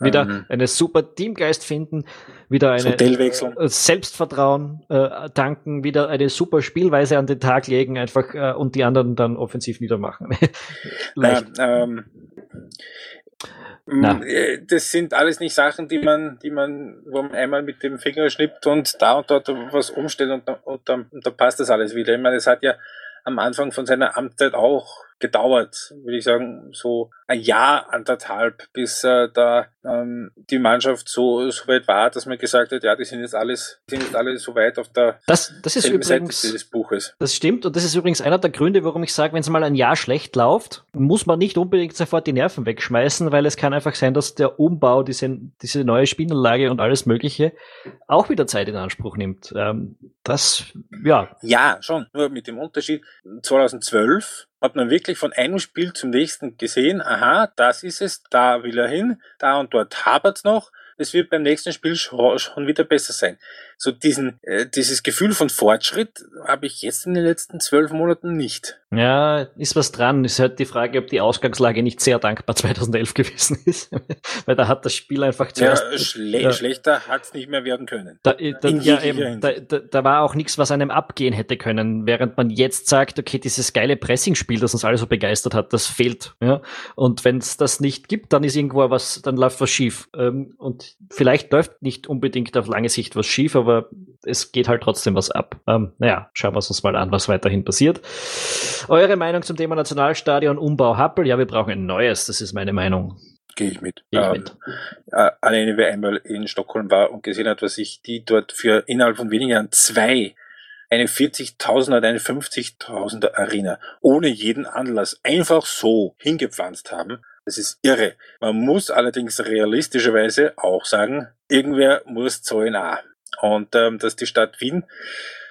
wieder ähm, eine super Teamgeist finden, wieder eine äh, Selbstvertrauen äh, tanken, wieder eine super Spielweise an den Tag legen, einfach äh, und die anderen dann offensiv niedermachen. Ähm, Na. Äh, das sind alles nicht Sachen, die man, die man, wo man einmal mit dem Finger schnippt und da und dort was umstellt und, und, dann, und dann passt das alles wieder. Ich meine, es hat ja am Anfang von seiner Amtszeit auch gedauert, würde ich sagen, so ein Jahr, anderthalb, bis äh, da ähm, die Mannschaft so, so weit war, dass man gesagt hat, ja, die sind jetzt alles, sind jetzt alle so weit auf der das, das ist übrigens, Seite dieses Buches. Das stimmt und das ist übrigens einer der Gründe, warum ich sage, wenn es mal ein Jahr schlecht läuft, muss man nicht unbedingt sofort die Nerven wegschmeißen, weil es kann einfach sein, dass der Umbau, diese, diese neue Spielanlage und alles Mögliche auch wieder Zeit in Anspruch nimmt. Ähm, das, ja. Ja, schon. Nur mit dem Unterschied, 2012 hat man wirklich von einem Spiel zum nächsten gesehen, aha, das ist es, da will er hin, da und dort hapert's noch, es wird beim nächsten Spiel schon wieder besser sein. So diesen, äh, dieses Gefühl von Fortschritt habe ich jetzt in den letzten zwölf Monaten nicht. Ja, ist was dran. Ist halt die Frage, ob die Ausgangslage nicht sehr dankbar 2011 gewesen ist. Weil da hat das Spiel einfach zuerst... Ja, schle ja. schlechter hat es nicht mehr werden können. Da, äh, da, ja, eben, da, da, da, war auch nichts, was einem abgehen hätte können. Während man jetzt sagt, okay, dieses geile Pressing-Spiel, das uns alle so begeistert hat, das fehlt. Ja? Und wenn es das nicht gibt, dann ist irgendwo was, dann läuft was schief. Ähm, und vielleicht läuft nicht unbedingt auf lange Sicht was schief, aber es geht halt trotzdem was ab. Ähm, naja, schauen wir uns mal an, was weiterhin passiert. Eure Meinung zum Thema Nationalstadion, Umbau Happel? Ja, wir brauchen ein neues, das ist meine Meinung. Gehe ich mit. Gehe ich ähm, mit. Äh, alleine wer einmal in Stockholm war und gesehen hat, was sich die dort für innerhalb von wenigen Jahren zwei eine 40.000er oder eine 50.000er Arena ohne jeden Anlass einfach so hingepflanzt haben. Das ist irre. Man muss allerdings realistischerweise auch sagen, irgendwer muss zahlen auch. Und ähm, dass die Stadt Wien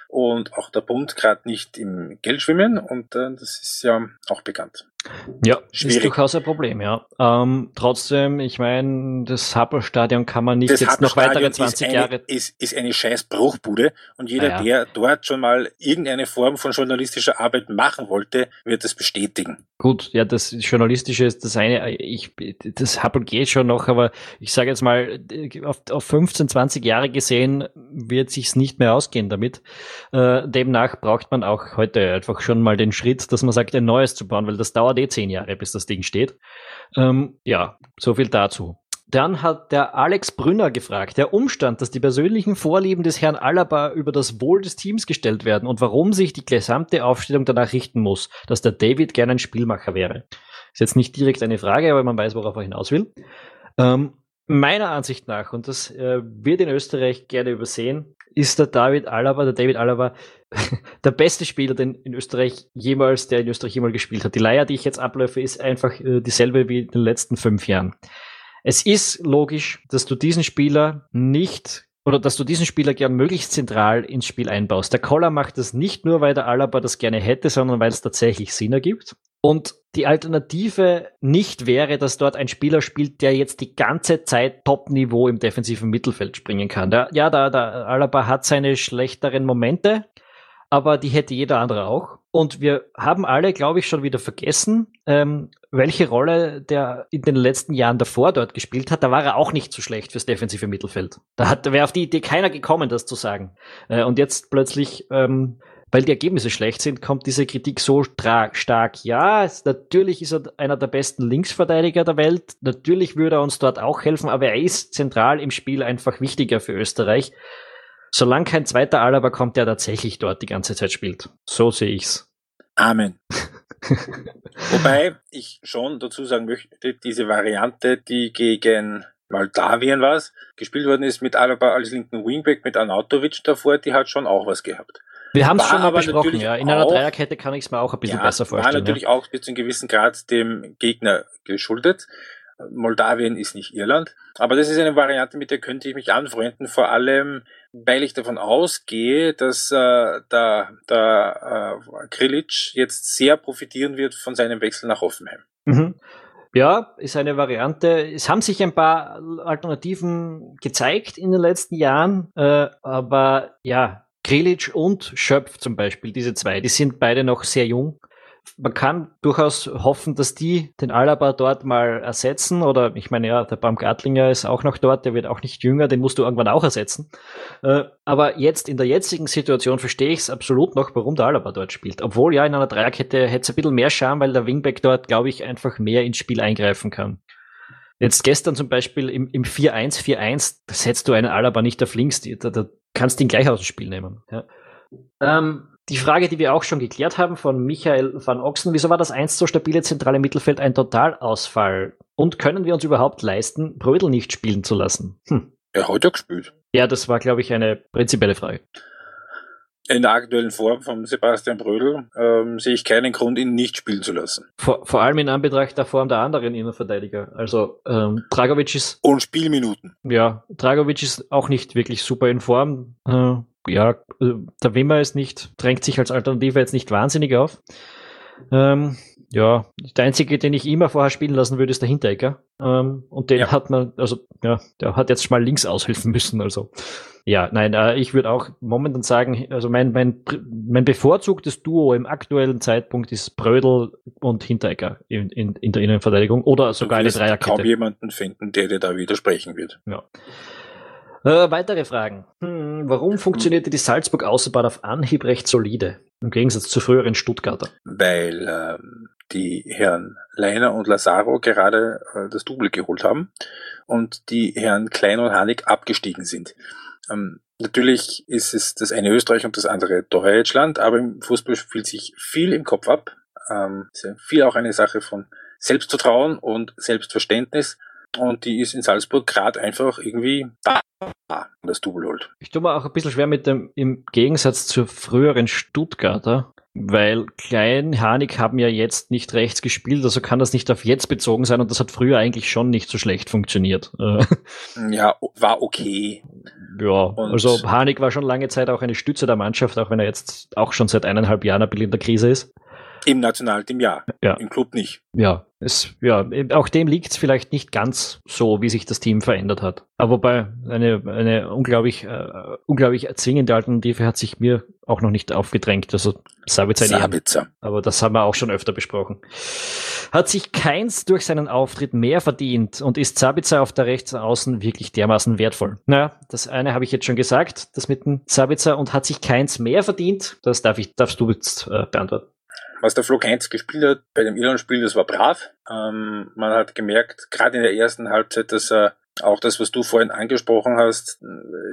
und auch der Bund gerade nicht im Geld schwimmen und äh, das ist ja auch bekannt. Ja, Schwierig. ist durchaus ein Problem, ja. Ähm, trotzdem, ich meine, das Happelstadion kann man nicht das jetzt noch weitere 20 ist eine, Jahre. Ist, ist eine scheiß Bruchbude und jeder, ja. der dort schon mal irgendeine Form von journalistischer Arbeit machen wollte, wird das bestätigen. Gut, ja, das Journalistische ist das eine. Ich, das Happel geht schon noch, aber ich sage jetzt mal, auf, auf 15, 20 Jahre gesehen wird sich's nicht mehr ausgehen damit. Äh, demnach braucht man auch heute einfach schon mal den Schritt, dass man sagt, ein neues zu bauen, weil das dauert dauert eh zehn Jahre, bis das Ding steht. Ähm, ja, so viel dazu. Dann hat der Alex Brünner gefragt, der Umstand, dass die persönlichen Vorlieben des Herrn Alaba über das Wohl des Teams gestellt werden und warum sich die gesamte Aufstellung danach richten muss, dass der David gerne ein Spielmacher wäre. Ist jetzt nicht direkt eine Frage, aber man weiß, worauf er hinaus will. Ähm, meiner Ansicht nach, und das äh, wird in Österreich gerne übersehen, ist der David Alaba, der David Alaba, der beste Spieler, den in Österreich jemals, der in Österreich jemals gespielt hat. Die Leier, die ich jetzt abläufe, ist einfach äh, dieselbe wie in den letzten fünf Jahren. Es ist logisch, dass du diesen Spieler nicht oder dass du diesen Spieler gern möglichst zentral ins Spiel einbaust. Der Koller macht das nicht nur, weil der Alaba das gerne hätte, sondern weil es tatsächlich Sinn ergibt. Und die Alternative nicht wäre, dass dort ein Spieler spielt, der jetzt die ganze Zeit Top-Niveau im defensiven Mittelfeld springen kann. Der, ja, der, der Alaba hat seine schlechteren Momente, aber die hätte jeder andere auch. Und wir haben alle, glaube ich, schon wieder vergessen, ähm, welche Rolle der in den letzten Jahren davor dort gespielt hat. Da war er auch nicht so schlecht fürs defensive Mittelfeld. Da hat, wäre auf die Idee keiner gekommen, das zu sagen. Äh, und jetzt plötzlich, ähm, weil die Ergebnisse schlecht sind, kommt diese Kritik so stark. Ja, es, natürlich ist er einer der besten Linksverteidiger der Welt. Natürlich würde er uns dort auch helfen, aber er ist zentral im Spiel einfach wichtiger für Österreich solange kein zweiter Alaba kommt, der tatsächlich dort die ganze Zeit spielt. So sehe ich's. Amen. Wobei ich schon dazu sagen möchte, diese Variante, die gegen Moldawien war gespielt worden ist mit Alaba als linken Wingback mit Anautovic davor, die hat schon auch was gehabt. Wir haben es schon mal besprochen, ja. In einer Dreierkette kann ich es mir auch ein bisschen ja, besser vorstellen. War natürlich ja. auch bis zu einem gewissen Grad dem Gegner geschuldet. Moldawien ist nicht Irland. Aber das ist eine Variante, mit der könnte ich mich anfreunden, vor allem, weil ich davon ausgehe, dass äh, der, der äh, Krilic jetzt sehr profitieren wird von seinem Wechsel nach Hoffenheim. Mhm. Ja, ist eine Variante. Es haben sich ein paar Alternativen gezeigt in den letzten Jahren, äh, aber ja, Krilic und Schöpf zum Beispiel, diese zwei, die sind beide noch sehr jung man kann durchaus hoffen, dass die den Alaba dort mal ersetzen. Oder ich meine, ja, der Baumgartlinger ist auch noch dort, der wird auch nicht jünger, den musst du irgendwann auch ersetzen. Äh, aber jetzt in der jetzigen Situation verstehe ich es absolut noch, warum der Alaba dort spielt. Obwohl ja in einer Dreierkette hätte es ein bisschen mehr Charme, weil der Wingback dort, glaube ich, einfach mehr ins Spiel eingreifen kann. Jetzt gestern zum Beispiel im, im 4-1, 4-1, da setzt du einen Alaba nicht auf links, da, da kannst du ihn gleich aus dem Spiel nehmen. Ja. Ähm, die Frage, die wir auch schon geklärt haben von Michael van Ochsen, wieso war das einst so stabile zentrale Mittelfeld ein Totalausfall? Und können wir uns überhaupt leisten, Brödel nicht spielen zu lassen? Hm. Er hat ja gespielt. Ja, das war, glaube ich, eine prinzipielle Frage. In der aktuellen Form von Sebastian Brödel ähm, sehe ich keinen Grund, ihn nicht spielen zu lassen. Vor, vor allem in Anbetracht der Form der anderen Innenverteidiger. Also ähm, Dragovic ist. Und Spielminuten. Ja, Dragovic ist auch nicht wirklich super in Form. Äh, ja, äh, der Wimmer ist nicht, drängt sich als Alternative jetzt nicht wahnsinnig auf. Ähm, ja, der einzige, den ich immer vorher spielen lassen würde, ist der Hinteregger. Ähm, und den ja. hat man, also ja, der hat jetzt mal links aushelfen müssen. Also ja, nein, äh, ich würde auch momentan sagen, also mein, mein, mein bevorzugtes Duo im aktuellen Zeitpunkt ist Brödel und Hinteregger in, in, in der Innenverteidigung oder sogar eine Dreierkette. kaum jemanden finden, der dir da widersprechen wird. Ja. Äh, weitere Fragen. Hm, warum funktionierte die Salzburg Außenbahn auf Anhieb recht solide? Im Gegensatz zu früheren Stuttgarter. Weil ähm, die Herren Leiner und Lazaro gerade äh, das Double geholt haben und die Herren Klein und Hanig abgestiegen sind. Ähm, natürlich ist es das eine Österreich und das andere Deutschland, aber im Fußball spielt sich viel im Kopf ab. Ähm, viel auch eine Sache von Selbstvertrauen und Selbstverständnis. Und die ist in Salzburg gerade einfach irgendwie da, das Double holt. Ich tue mir auch ein bisschen schwer mit dem, im Gegensatz zur früheren Stuttgarter, weil Klein, Hanig haben ja jetzt nicht rechts gespielt, also kann das nicht auf jetzt bezogen sein und das hat früher eigentlich schon nicht so schlecht funktioniert. Ja, war okay. Ja, und also Hanig war schon lange Zeit auch eine Stütze der Mannschaft, auch wenn er jetzt auch schon seit eineinhalb Jahren ein bisschen in der Krise ist. Im Nationalteam ja, ja. im Club nicht. Ja, es, ja, auch dem liegt es vielleicht nicht ganz so, wie sich das Team verändert hat. Aber wobei eine, eine unglaublich, äh, unglaublich zwingende Alternative hat sich mir auch noch nicht aufgedrängt. Also Sabitzer. Sabitzer. Aber das haben wir auch schon öfter besprochen. Hat sich Keins durch seinen Auftritt mehr verdient und ist Sabitzer auf der Rechtsaußen wirklich dermaßen wertvoll? Naja, das eine habe ich jetzt schon gesagt, das mit dem Sabitzer und hat sich Keins mehr verdient? Das darf ich, darfst du jetzt äh, beantworten was der Flo Heinz gespielt hat bei dem Irland-Spiel, das war brav. Ähm, man hat gemerkt, gerade in der ersten Halbzeit, dass er auch das, was du vorhin angesprochen hast,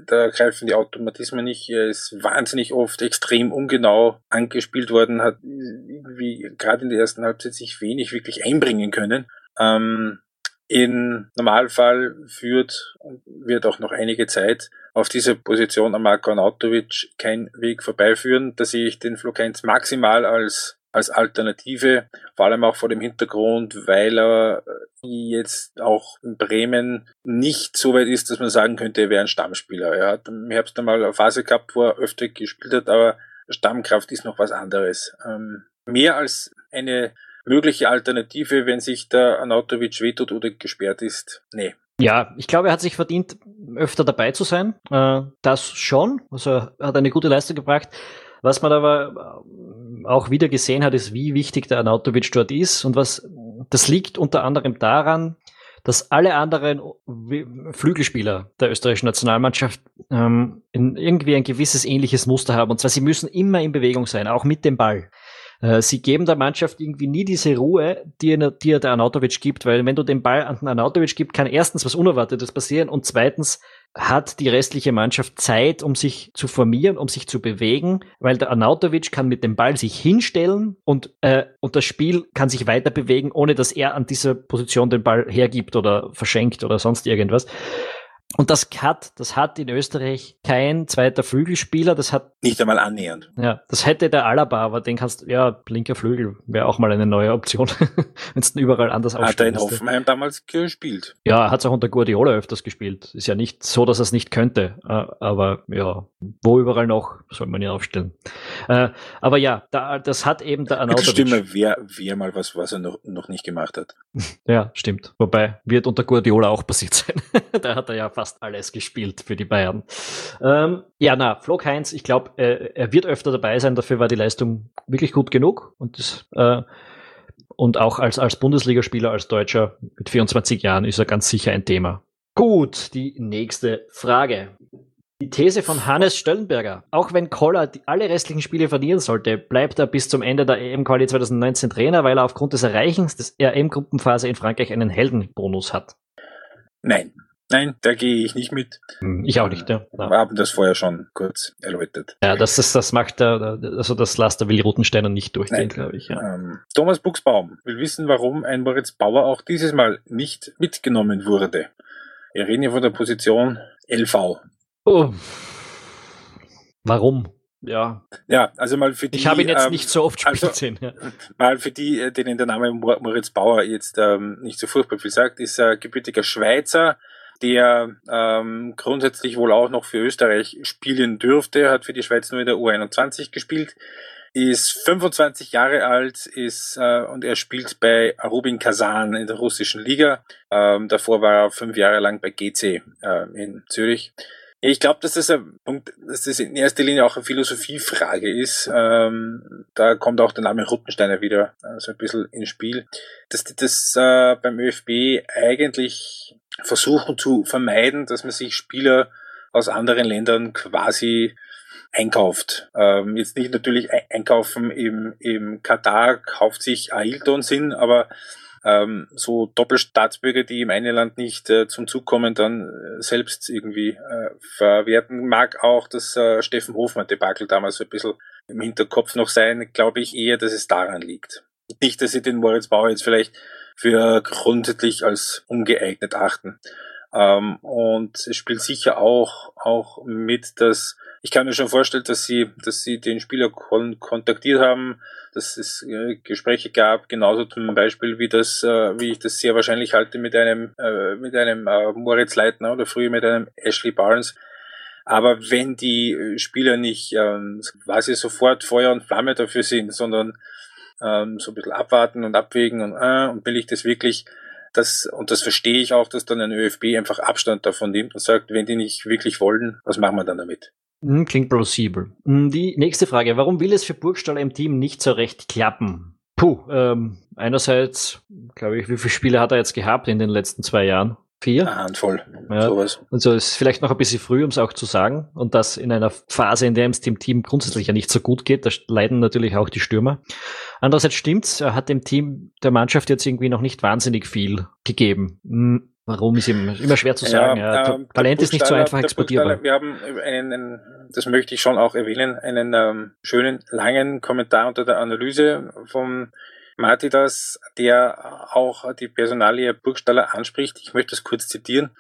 da greifen die Automatismen nicht. Er ist wahnsinnig oft extrem ungenau angespielt worden, hat irgendwie gerade in der ersten Halbzeit sich wenig wirklich einbringen können. Ähm, in Normalfall führt und wird auch noch einige Zeit auf diese Position an Marko Anautovic kein Weg vorbeiführen. Da sehe ich den Flokens maximal als als Alternative, vor allem auch vor dem Hintergrund, weil er jetzt auch in Bremen nicht so weit ist, dass man sagen könnte, er wäre ein Stammspieler. Er hat im Herbst einmal eine Phase gehabt, wo er öfter gespielt hat, aber Stammkraft ist noch was anderes. Ähm, mehr als eine mögliche Alternative, wenn sich der Anautovic wehtut oder gesperrt ist, nee. Ja, ich glaube, er hat sich verdient, öfter dabei zu sein. Äh, das schon. Also er hat eine gute Leistung gebracht. Was man aber äh, auch wieder gesehen hat, ist, wie wichtig der Anautovic dort ist und was, das liegt unter anderem daran, dass alle anderen Flügelspieler der österreichischen Nationalmannschaft ähm, irgendwie ein gewisses ähnliches Muster haben. Und zwar, sie müssen immer in Bewegung sein, auch mit dem Ball. Äh, sie geben der Mannschaft irgendwie nie diese Ruhe, die, die er der Anautovic gibt, weil wenn du den Ball an den Anautovic gibst, kann erstens was Unerwartetes passieren und zweitens hat die restliche Mannschaft Zeit, um sich zu formieren, um sich zu bewegen, weil der Arnautovic kann mit dem Ball sich hinstellen und, äh, und das Spiel kann sich weiter bewegen, ohne dass er an dieser Position den Ball hergibt oder verschenkt oder sonst irgendwas. Und das hat, das hat in Österreich kein zweiter Flügelspieler, das hat. Nicht einmal annähernd. Ja, das hätte der Alaba, aber den kannst, ja, linker Flügel wäre auch mal eine neue Option, wenn es überall anders aussieht. Hat er in Hoffenheim damals gespielt? Ja, hat es auch unter Guardiola öfters gespielt. Ist ja nicht so, dass er es nicht könnte, äh, aber ja, wo überall noch, soll man ihn aufstellen. Äh, aber ja, da, das hat eben der Anautovic. Stimme, wer, wer mal was, was er noch, noch nicht gemacht hat. ja, stimmt. Wobei, wird unter Guardiola auch passiert sein. da hat er ja fast alles gespielt für die Bayern. Ähm, ja, na, Flo Heinz, ich glaube, äh, er wird öfter dabei sein. Dafür war die Leistung wirklich gut genug. Und, das, äh, und auch als, als Bundesligaspieler, als Deutscher mit 24 Jahren ist er ganz sicher ein Thema. Gut, die nächste Frage. Die These von Hannes Stöllenberger. Auch wenn Koller alle restlichen Spiele verlieren sollte, bleibt er bis zum Ende der EM-Quali 2019 Trainer, weil er aufgrund des Erreichens des EM-Gruppenphase in Frankreich einen Heldenbonus hat. Nein. Nein, da gehe ich nicht mit. Hm, ich auch nicht, ja. Wir haben das vorher schon kurz erläutert. Ja, das, ist, das macht der, also das lasst der Willi Rutensteiner nicht durchgehen, glaube ich. Ja. Ähm, Thomas Buchsbaum will wissen, warum ein Moritz Bauer auch dieses Mal nicht mitgenommen wurde. Wir reden hier von der Position LV. Oh. Warum? Ja. Ja, also mal für die. Ich habe ihn jetzt ähm, nicht so oft spielen also, sehen. Ja. Mal für die, äh, denen der Name Moritz Bauer jetzt ähm, nicht so furchtbar viel sagt, ist er gebürtiger Schweizer, der ähm, grundsätzlich wohl auch noch für Österreich spielen dürfte, hat für die Schweiz nur in der U21 gespielt, ist 25 Jahre alt ist äh, und er spielt bei Rubin Kazan in der russischen Liga. Ähm, davor war er fünf Jahre lang bei GC äh, in Zürich. Ich glaube, dass das ein Punkt, dass das in erster Linie auch eine Philosophiefrage ist. Ähm, da kommt auch der Name Ruttensteiner wieder äh, so ein bisschen ins Spiel. Dass die das äh, beim ÖFB eigentlich versuchen zu vermeiden, dass man sich Spieler aus anderen Ländern quasi einkauft. Ähm, jetzt nicht natürlich einkaufen im, im Katar kauft sich Ailton Sinn, aber ähm, so Doppelstaatsbürger, die im einen Land nicht äh, zum Zug kommen, dann äh, selbst irgendwie äh, verwerten. Mag auch das äh, Steffen Hofmann-Debakel damals ein bisschen im Hinterkopf noch sein, glaube ich eher, dass es daran liegt. Nicht, dass sie den Moritz Bauer jetzt vielleicht für grundsätzlich als ungeeignet achten. Ähm, und es spielt sicher auch, auch mit, dass ich kann mir schon vorstellen, dass sie, dass sie den Spieler kon kontaktiert haben, dass es äh, Gespräche gab, genauso zum Beispiel wie das, äh, wie ich das sehr wahrscheinlich halte mit einem, äh, mit einem äh, Moritz Leitner oder früher mit einem Ashley Barnes. Aber wenn die Spieler nicht ähm, quasi sofort Feuer und Flamme dafür sind, sondern ähm, so ein bisschen abwarten und abwägen und, äh, und will ich das wirklich, das, und das verstehe ich auch, dass dann ein ÖFB einfach Abstand davon nimmt und sagt, wenn die nicht wirklich wollen, was machen wir dann damit? Hm, klingt plausibel. Hm, die nächste Frage. Warum will es für Burgstaller im Team nicht so recht klappen? Puh, ähm, einerseits, glaube ich, wie viele Spiele hat er jetzt gehabt in den letzten zwei Jahren? Vier? Eine Handvoll. Ja. Sowas. Also ist vielleicht noch ein bisschen früh, um es auch zu sagen. Und das in einer Phase, in der es dem Team grundsätzlich ja nicht so gut geht. Da leiden natürlich auch die Stürmer. Andererseits stimmt's, er hat dem Team der Mannschaft jetzt irgendwie noch nicht wahnsinnig viel gegeben. Hm, warum ist ihm immer schwer zu sagen. Ja, ja, äh, Talent ist nicht so einfach exportierbar. Wir haben einen, einen, das möchte ich schon auch erwähnen, einen ähm, schönen langen Kommentar unter der Analyse vom Martidas, der auch die Personalie Burgstaller anspricht. Ich möchte es kurz zitieren.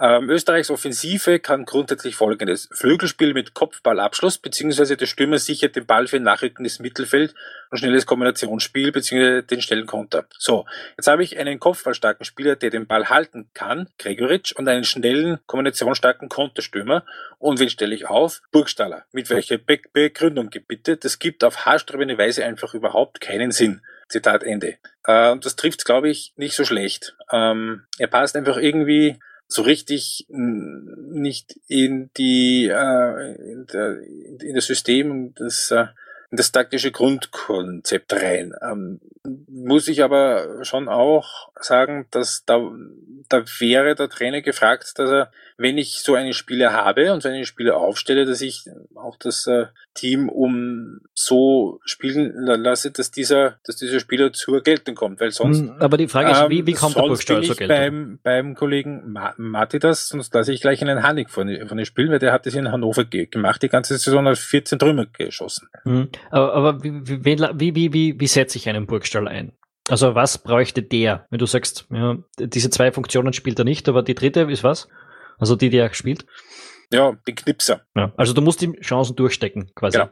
Ähm, Österreichs Offensive kann grundsätzlich folgendes. Flügelspiel mit Kopfballabschluss, beziehungsweise der Stürmer sichert den Ball für ein nachrückendes Mittelfeld und schnelles Kombinationsspiel, beziehungsweise den schnellen Konter. So, jetzt habe ich einen kopfballstarken Spieler, der den Ball halten kann, Gregoritsch, und einen schnellen, kombinationsstarken Konterstürmer. Und wen stelle ich auf? Burgstaller. Mit welcher Be Begründung bitte? Das gibt auf haarsträubende Weise einfach überhaupt keinen Sinn. Zitat Ende. Äh, und das trifft, glaube ich, nicht so schlecht. Ähm, er passt einfach irgendwie so richtig nicht in die äh, in, der, in das System das äh, das taktische Grundkonzept rein. Ähm, muss ich aber schon auch sagen, dass da, da wäre der Trainer gefragt, dass er, wenn ich so einen Spieler habe und so einen Spieler aufstelle, dass ich auch das äh, Team um so spielen lasse, dass dieser, dass dieser Spieler zur Geltung kommt, weil sonst. Hm, aber die Frage ist, ähm, wie, wie kommt der Burgstall zur Geltung? Beim, beim Kollegen Ma Matidas, sonst lasse ich gleich einen Hannig von, von dem Spiel, weil der hat das in Hannover gemacht, die ganze Saison als 14 Trümmer geschossen. Mhm. Aber, aber wie, wie, wie, wie, wie setze ich einen Burgstall ein? Also was bräuchte der, wenn du sagst, ja, diese zwei Funktionen spielt er nicht, aber die dritte ist was? Also die, die er spielt? Ja, den Knipser. Ja, also du musst die Chancen durchstecken, quasi. Genau.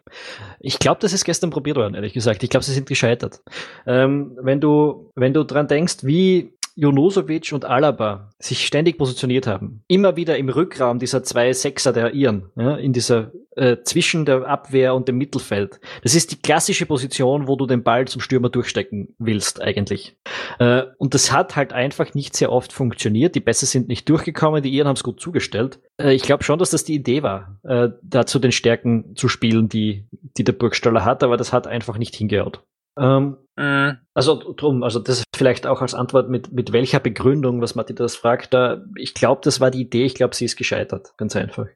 Ich glaube, das ist gestern probiert worden, ehrlich gesagt. Ich glaube, sie sind gescheitert. Ähm, wenn du, wenn du dran denkst, wie Junosovic und Alaba sich ständig positioniert haben, immer wieder im Rückraum dieser zwei Sechser der Iren, ja, in dieser äh, zwischen der Abwehr und dem Mittelfeld. Das ist die klassische Position, wo du den Ball zum Stürmer durchstecken willst eigentlich. Äh, und das hat halt einfach nicht sehr oft funktioniert. Die Pässe sind nicht durchgekommen, die Iren haben es gut zugestellt. Äh, ich glaube schon, dass das die Idee war, äh, da zu den Stärken zu spielen, die, die der Burgstaller hat, aber das hat einfach nicht hingehaut. Ähm, mhm. Also drum, also das ist vielleicht auch als Antwort mit, mit welcher Begründung, was Matti das fragt, da, ich glaube, das war die Idee, ich glaube, sie ist gescheitert, ganz einfach.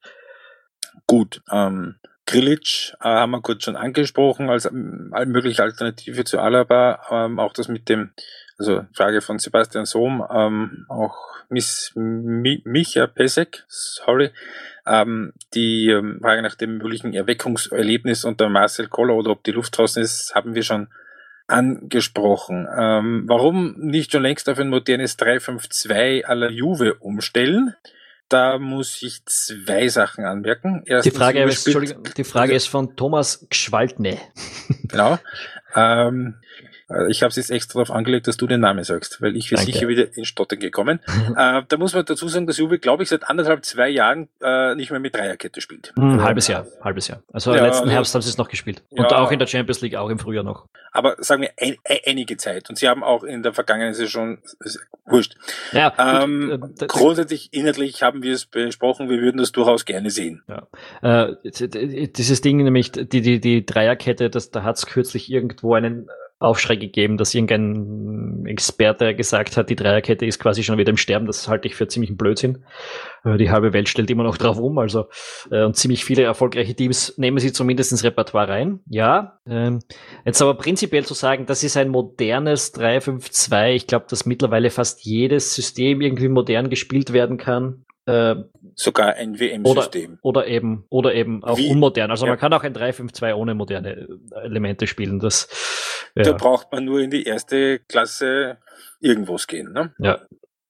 Gut, ähm, Grilic äh, haben wir kurz schon angesprochen als ähm, mögliche Alternative zu Alaba, ähm, auch das mit dem, also Frage von Sebastian Sohm, ähm, auch Miss Mi Micha Pesek, sorry, ähm, die ähm, Frage nach dem möglichen Erweckungserlebnis unter Marcel Koller oder ob die Luft draußen ist, haben wir schon angesprochen. Ähm, warum nicht schon längst auf ein modernes 352 à la Juve umstellen? Da muss ich zwei Sachen anmerken. Erstens, die Frage, ist, die Frage ist von Thomas Gschwaldne. Genau. Ähm, äh, ich habe es jetzt extra darauf angelegt, dass du den Namen sagst, weil ich bin sicher wieder in Stottern gekommen. äh, da muss man dazu sagen, dass Juve, glaube ich, seit anderthalb, zwei Jahren äh, nicht mehr mit Dreierkette spielt. Hm, halbes Jahr, halbes Jahr. Also ja, letzten Herbst haben sie es noch gespielt. Und ja, auch in der Champions League, auch im Frühjahr noch. Aber sagen wir ein, ein, einige Zeit. Und sie haben auch in der vergangenen Saison, wurscht. Ja, ähm, äh, grundsätzlich, inhaltlich haben wir es besprochen, wir würden das durchaus gerne sehen. Ja. Äh, dieses Ding nämlich, die, die, die Dreierkette, das, da hat es kürzlich irgendwo einen Aufschrei gegeben, dass irgendein Experte gesagt hat, die Dreierkette ist quasi schon wieder im Sterben. Das halte ich für ziemlich Blödsinn. Äh, die halbe Welt stellt immer noch drauf um. Also äh, und ziemlich viele erfolgreiche Teams nehmen sie zumindest ins Repertoire rein. Ja. Ähm, jetzt aber prinzipiell zu sagen, das ist ein modernes 3-5-2. Ich glaube, dass mittlerweile fast jedes System irgendwie modern gespielt werden kann. Äh, Sogar ein WM-System. Oder, oder, eben, oder eben auch Wie? unmodern. Also ja. man kann auch ein 3-5-2 ohne moderne Elemente spielen. Das, ja. Da braucht man nur in die erste Klasse irgendwas gehen. Ne? Ja.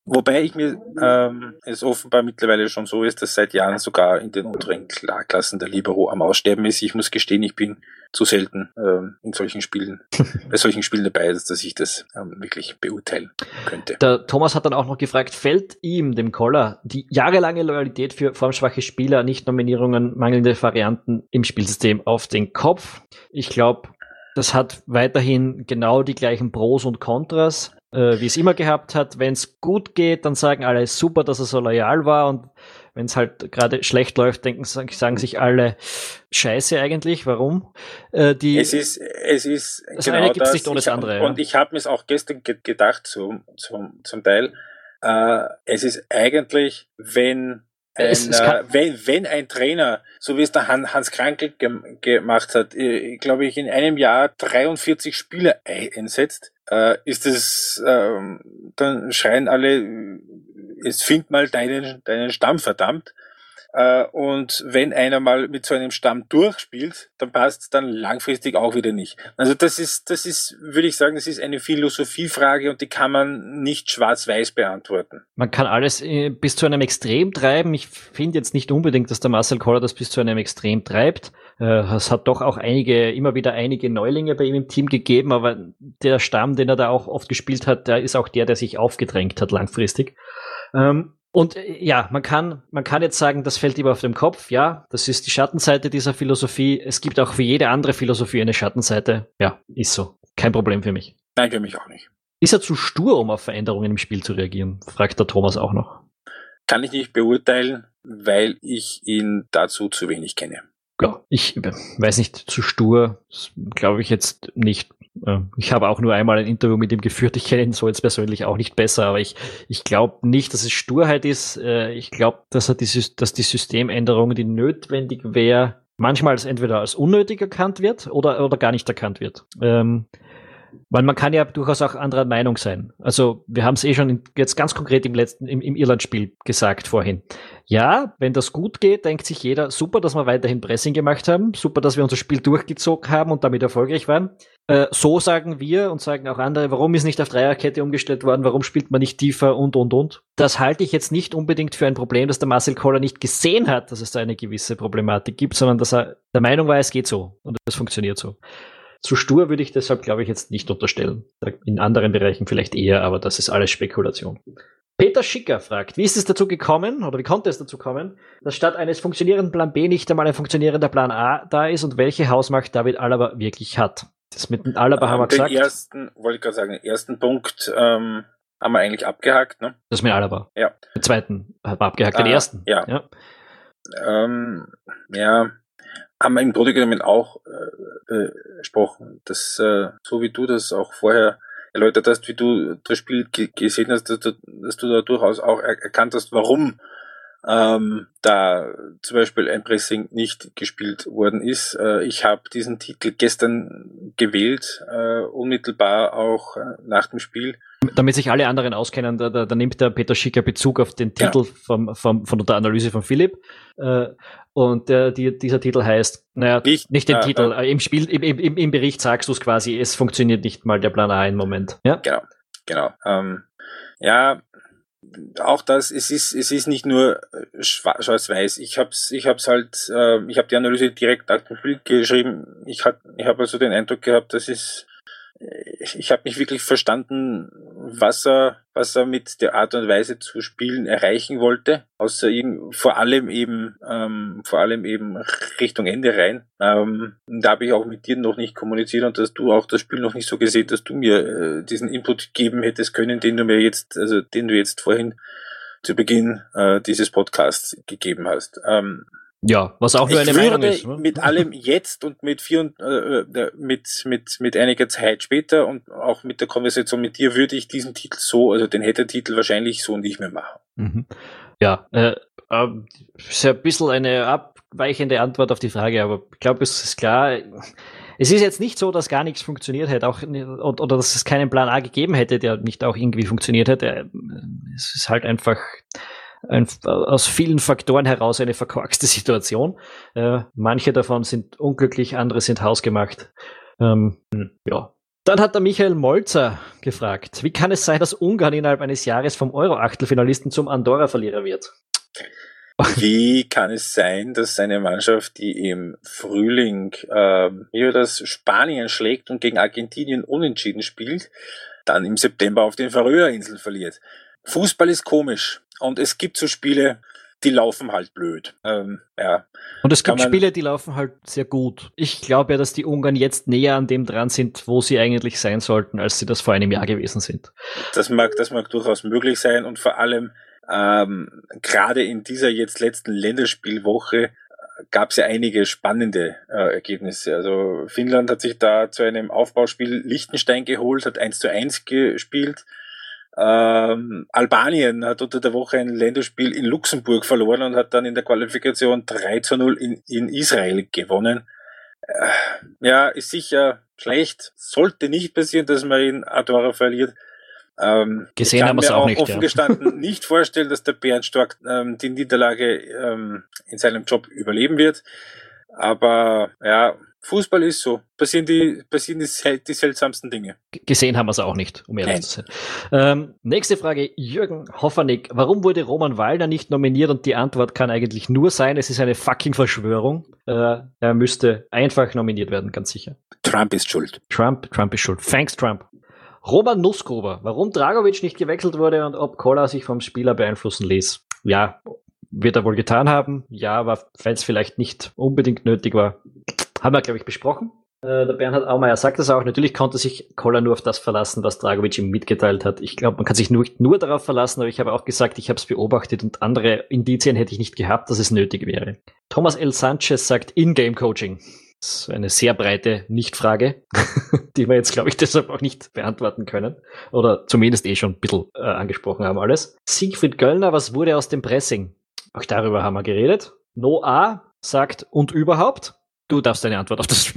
Wobei ich mir ähm, es offenbar mittlerweile schon so ist, dass seit Jahren sogar in den unteren Klassen der Libero am Aussterben ist. Ich muss gestehen, ich bin zu selten ähm, in solchen Spielen, bei solchen Spielen dabei, dass, dass ich das ähm, wirklich beurteilen könnte. Der Thomas hat dann auch noch gefragt, fällt ihm, dem Koller, die jahrelange Loyalität für formschwache Spieler, Nicht-Nominierungen, mangelnde Varianten im Spielsystem auf den Kopf? Ich glaube, das hat weiterhin genau die gleichen Pros und Kontras, äh, wie es immer gehabt hat. Wenn es gut geht, dann sagen alle super, dass er so loyal war und wenn es halt gerade schlecht läuft, denken sagen sich alle Scheiße eigentlich. Warum? Äh, die, es ist es ist das genau eine gibt's das. nicht ohne das andere. Und ich habe mir es auch gestern ge gedacht zum zum zum Teil. Äh, es ist eigentlich, wenn ein, äh, wenn, wenn ein Trainer, so wie es der Hans Krankel ge gemacht hat, äh, glaube ich, in einem Jahr 43 Spieler einsetzt, äh, ist es, äh, dann schreien alle, es find mal deinen, deinen Stamm verdammt. Äh, und wenn einer mal mit so einem Stamm durchspielt, dann passt es dann langfristig auch wieder nicht. Also das ist, das ist, würde ich sagen, das ist eine Philosophiefrage und die kann man nicht schwarz-weiß beantworten. Man kann alles äh, bis zu einem Extrem treiben. Ich finde jetzt nicht unbedingt, dass der Marcel Koller das bis zu einem Extrem treibt. Äh, es hat doch auch einige, immer wieder einige Neulinge bei ihm im Team gegeben, aber der Stamm, den er da auch oft gespielt hat, der ist auch der, der sich aufgedrängt hat langfristig. Ähm, und äh, ja, man kann, man kann jetzt sagen, das fällt ihm auf den Kopf. Ja, das ist die Schattenseite dieser Philosophie. Es gibt auch für jede andere Philosophie eine Schattenseite. Ja, ist so. Kein Problem für mich. Nein, für mich auch nicht. Ist er zu stur, um auf Veränderungen im Spiel zu reagieren? Fragt der Thomas auch noch. Kann ich nicht beurteilen, weil ich ihn dazu zu wenig kenne. Ja, ich weiß nicht, zu stur, glaube ich jetzt nicht. Ich habe auch nur einmal ein Interview mit ihm geführt. Ich kenne ihn so jetzt persönlich auch nicht besser, aber ich, ich glaube nicht, dass es Sturheit ist. Äh, ich glaube, dass, die, dass die Systemänderung, die notwendig wäre, manchmal entweder als unnötig erkannt wird oder, oder gar nicht erkannt wird. Ähm, weil man kann ja durchaus auch anderer Meinung sein. Also wir haben es eh schon jetzt ganz konkret im letzten, im, im Irland-Spiel gesagt vorhin. Ja, wenn das gut geht, denkt sich jeder, super, dass wir weiterhin Pressing gemacht haben, super, dass wir unser Spiel durchgezogen haben und damit erfolgreich waren. Äh, so sagen wir und sagen auch andere, warum ist nicht auf Dreierkette umgestellt worden, warum spielt man nicht tiefer und und und. Das halte ich jetzt nicht unbedingt für ein Problem, dass der Marcel Koller nicht gesehen hat, dass es da eine gewisse Problematik gibt, sondern dass er der Meinung war, es geht so und es funktioniert so. Zu stur würde ich deshalb, glaube ich, jetzt nicht unterstellen. In anderen Bereichen vielleicht eher, aber das ist alles Spekulation. Peter Schicker fragt, wie ist es dazu gekommen oder wie konnte es dazu kommen, dass statt eines funktionierenden Plan B nicht einmal ein funktionierender Plan A da ist und welche Hausmacht David Alaba wirklich hat? Das mit dem Alaba ähm, haben wir den gesagt. Den ersten, wollte ich gerade sagen, den ersten Punkt ähm, haben wir eigentlich abgehakt, ne? Das mit Alaba. Ja. Den zweiten haben wir abgehakt, den ah, ersten. Ja. Ja. Ähm, ja, haben wir im Grunde genommen auch äh, besprochen, dass äh, so wie du das auch vorher erläutert hast, wie du das Spiel gesehen hast, dass du, dass du da durchaus auch erkannt hast, warum ähm, da zum Beispiel ein Pressing nicht gespielt worden ist. Äh, ich habe diesen Titel gestern gewählt, äh, unmittelbar auch äh, nach dem Spiel. Damit sich alle anderen auskennen, da, da, da nimmt der Peter Schicker Bezug auf den Titel ja. vom, vom, von der Analyse von Philipp. Äh, und der, die, dieser Titel heißt, naja, nicht, nicht den äh, Titel, äh, im Spiel, im, im, im Bericht sagst du es quasi, es funktioniert nicht mal der Plan A im Moment. Ja? Genau, genau. Ähm, ja, auch das, es ist, es ist nicht nur äh, schwarz-weiß. Ich hab's, ich hab's halt, äh, ich habe die Analyse direkt nach dem Spiel geschrieben. Ich ich habe also den Eindruck gehabt, dass es ich, ich habe nicht wirklich verstanden, was er, was er mit der Art und Weise zu spielen erreichen wollte, außer ihm vor allem eben, ähm, vor allem eben Richtung Ende rein. Ähm, da habe ich auch mit dir noch nicht kommuniziert und dass du auch das Spiel noch nicht so gesehen, dass du mir äh, diesen Input geben hättest können, den du mir jetzt, also den du jetzt vorhin zu Beginn äh, dieses Podcasts gegeben hast. Ähm, ja, was auch nur eine Meinung ist. Ne? Mit allem jetzt und mit vier und, äh, äh, mit, mit, mit einiger Zeit später und auch mit der Konversation mit dir würde ich diesen Titel so, also den hätte Titel wahrscheinlich so nicht mehr machen. Mhm. Ja, äh, äh, ist ja ein bisschen eine abweichende Antwort auf die Frage, aber ich glaube, es ist klar, es ist jetzt nicht so, dass gar nichts funktioniert hätte, auch, oder dass es keinen Plan A gegeben hätte, der nicht auch irgendwie funktioniert hätte. Es ist halt einfach ein, aus vielen Faktoren heraus eine verkorkste Situation. Äh, manche davon sind unglücklich, andere sind hausgemacht. Ähm, ja. Dann hat der Michael Molzer gefragt, wie kann es sein, dass Ungarn innerhalb eines Jahres vom Euro-Achtelfinalisten zum Andorra-Verlierer wird? Wie kann es sein, dass eine Mannschaft, die im Frühling äh, hier das Spanien schlägt und gegen Argentinien unentschieden spielt, dann im September auf den Färöerinseln verliert? Fußball ist komisch. Und es gibt so Spiele, die laufen halt blöd. Ähm, ja. Und es gibt Spiele, die laufen halt sehr gut. Ich glaube ja, dass die Ungarn jetzt näher an dem dran sind, wo sie eigentlich sein sollten, als sie das vor einem Jahr gewesen sind. Das mag, das mag durchaus möglich sein und vor allem ähm, gerade in dieser jetzt letzten Länderspielwoche äh, gab es ja einige spannende äh, Ergebnisse. Also Finnland hat sich da zu einem Aufbauspiel Liechtenstein geholt, hat 1 zu 1 gespielt. Ähm, Albanien hat unter der Woche ein Länderspiel in Luxemburg verloren und hat dann in der Qualifikation 3 zu 0 in, in Israel gewonnen. Äh, ja, ist sicher schlecht. Sollte nicht passieren, dass man in Adora verliert. Ähm, Gesehen haben wir es auch, auch nicht. Offen ja. gestanden nicht vorstellen, dass der Bernd Stork ähm, die Niederlage ähm, in seinem Job überleben wird. Aber ja, Fußball ist so. Passieren die, passieren die, die seltsamsten Dinge. Gesehen haben wir es auch nicht, um ehrlich Nein. zu sein. Ähm, nächste Frage, Jürgen Hoffernick. Warum wurde Roman Waldner nicht nominiert? Und die Antwort kann eigentlich nur sein, es ist eine fucking Verschwörung. Äh, er müsste einfach nominiert werden, ganz sicher. Trump ist schuld. Trump, Trump ist schuld. Thanks, Trump. Roman Nussgruber. Warum Dragovic nicht gewechselt wurde und ob Kola sich vom Spieler beeinflussen ließ. Ja, wird er wohl getan haben. Ja, aber weil es vielleicht nicht unbedingt nötig war, haben wir, glaube ich, besprochen. Äh, der Bernhard Aumeier sagt das auch. Natürlich konnte sich Koller nur auf das verlassen, was Dragovic ihm mitgeteilt hat. Ich glaube, man kann sich nur, nur darauf verlassen, aber ich habe auch gesagt, ich habe es beobachtet und andere Indizien hätte ich nicht gehabt, dass es nötig wäre. Thomas L. Sanchez sagt In-Game-Coaching. Das ist eine sehr breite Nichtfrage, die wir jetzt, glaube ich, deshalb auch nicht beantworten können. Oder zumindest eh schon ein bisschen äh, angesprochen haben alles. Siegfried Göllner, was wurde aus dem Pressing? Auch darüber haben wir geredet. No A sagt und überhaupt. Du darfst deine Antwort auf das.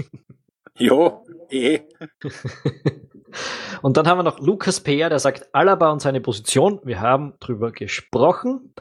Jo, eh. und dann haben wir noch Lukas Peer, der sagt Alaba und seine Position. Wir haben drüber gesprochen.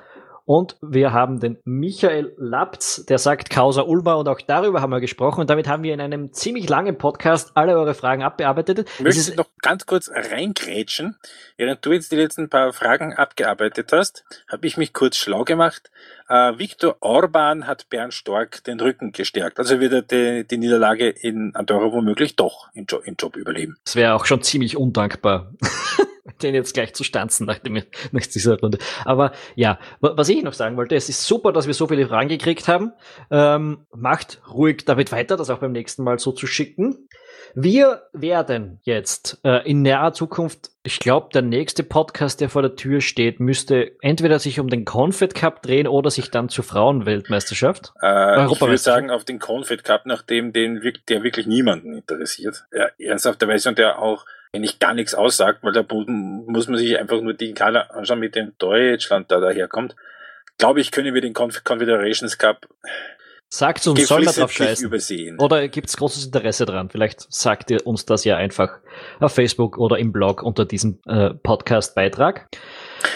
Und wir haben den Michael Lapz, der sagt Causa Ulma und auch darüber haben wir gesprochen. Und damit haben wir in einem ziemlich langen Podcast alle eure Fragen abbearbeitet. Ich möchte noch ganz kurz reingrätschen. Während du jetzt die letzten paar Fragen abgearbeitet hast, habe ich mich kurz schlau gemacht. Äh, Viktor Orban hat Bernd Stork den Rücken gestärkt. Also wird er die, die Niederlage in Andorra womöglich doch im, jo im Job überleben. Das wäre auch schon ziemlich undankbar. den jetzt gleich zu stanzen nach, dem, nach dieser Runde. Aber ja, was ich noch sagen wollte, es ist super, dass wir so viele Fragen gekriegt haben. Ähm, macht ruhig damit weiter, das auch beim nächsten Mal so zu schicken. Wir werden jetzt äh, in naher Zukunft, ich glaube, der nächste Podcast, der vor der Tür steht, müsste entweder sich um den Confed Cup drehen oder sich dann zur Frauenweltmeisterschaft. Äh, ich würde sagen, auf den Confed Cup, nachdem den, der wirklich niemanden interessiert. Ja, ernsthafterweise und der auch wenn ich gar nichts aussagt, weil da muss man sich einfach nur die Kader anschauen, mit dem Deutschland da daherkommt. Glaube ich, können wir den Confederations Cup Sagt uns, soll man drauf scheißen? Übersehen. Oder gibt es großes Interesse dran? Vielleicht sagt ihr uns das ja einfach auf Facebook oder im Blog unter diesem äh, Podcast-Beitrag.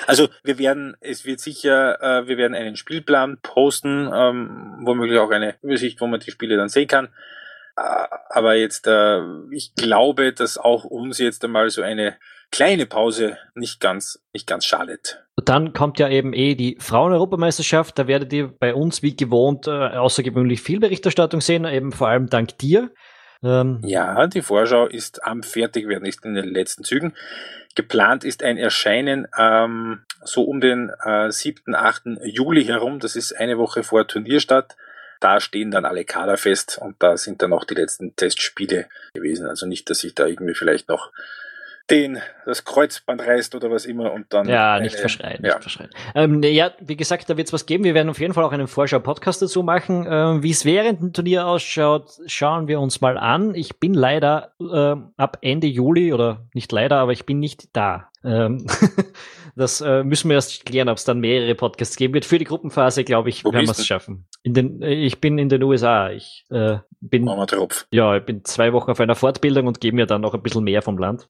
Also wir werden, es wird sicher, äh, wir werden einen Spielplan posten, ähm, womöglich auch eine Übersicht, wo man die Spiele dann sehen kann. Äh, aber jetzt, äh, ich glaube, dass auch uns jetzt einmal so eine kleine Pause nicht ganz, nicht ganz schadet. Dann kommt ja eben eh die Frauen-Europameisterschaft. Da werdet ihr bei uns wie gewohnt äh, außergewöhnlich viel Berichterstattung sehen, eben vor allem dank dir. Ähm, ja, die Vorschau ist am Fertigwerden, ist in den letzten Zügen. Geplant ist ein Erscheinen ähm, so um den äh, 7., 8. Juli herum. Das ist eine Woche vor Turnierstart. Da stehen dann alle Kader fest und da sind dann auch die letzten Testspiele gewesen. Also nicht, dass sich da irgendwie vielleicht noch den das Kreuzband reißt oder was immer und dann. Ja, nicht eine, verschreien, ja. nicht verschreien. Ähm, ja, wie gesagt, da wird es was geben. Wir werden auf jeden Fall auch einen Vorschau-Podcast dazu machen. Ähm, wie es während dem Turnier ausschaut, schauen wir uns mal an. Ich bin leider ähm, ab Ende Juli oder nicht leider, aber ich bin nicht da. Das äh, müssen wir erst klären, ob es dann mehrere Podcasts geben wird. Für die Gruppenphase, glaube ich, Wo werden wir es schaffen. In den, äh, ich bin in den USA. Ich äh, bin, ja, ich bin zwei Wochen auf einer Fortbildung und gebe mir dann noch ein bisschen mehr vom Land.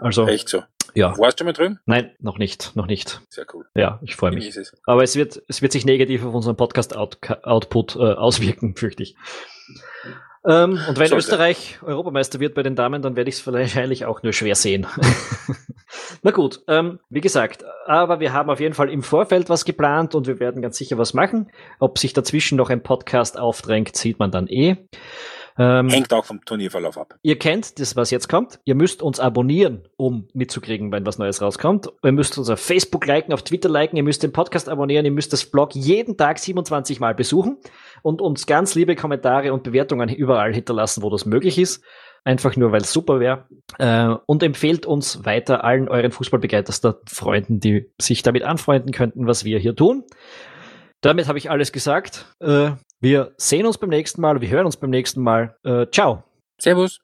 Also, Echt so? Ja. Warst du mal drüben? Nein, noch nicht, noch nicht. Sehr cool. Ja, ich freue mich. Es. Aber es wird, es wird sich negativ auf unseren Podcast-Output äh, auswirken, fürchte ich. Ähm, und wenn Sollte. Österreich Europameister wird bei den Damen, dann werde ich es wahrscheinlich auch nur schwer sehen. Na gut, ähm, wie gesagt, aber wir haben auf jeden Fall im Vorfeld was geplant und wir werden ganz sicher was machen. Ob sich dazwischen noch ein Podcast aufdrängt, sieht man dann eh. Ähm, Hängt auch vom Turnierverlauf ab. Ihr kennt das, was jetzt kommt. Ihr müsst uns abonnieren, um mitzukriegen, wenn was Neues rauskommt. Ihr müsst uns auf Facebook liken, auf Twitter liken, ihr müsst den Podcast abonnieren, ihr müsst das Blog jeden Tag 27 Mal besuchen und uns ganz liebe Kommentare und Bewertungen überall hinterlassen, wo das möglich ist. Einfach nur, weil es super wäre. Äh, und empfehlt uns weiter allen euren fußballbegeistersten Freunden, die sich damit anfreunden könnten, was wir hier tun. Damit habe ich alles gesagt. Äh, wir sehen uns beim nächsten Mal, wir hören uns beim nächsten Mal. Äh, ciao. Servus.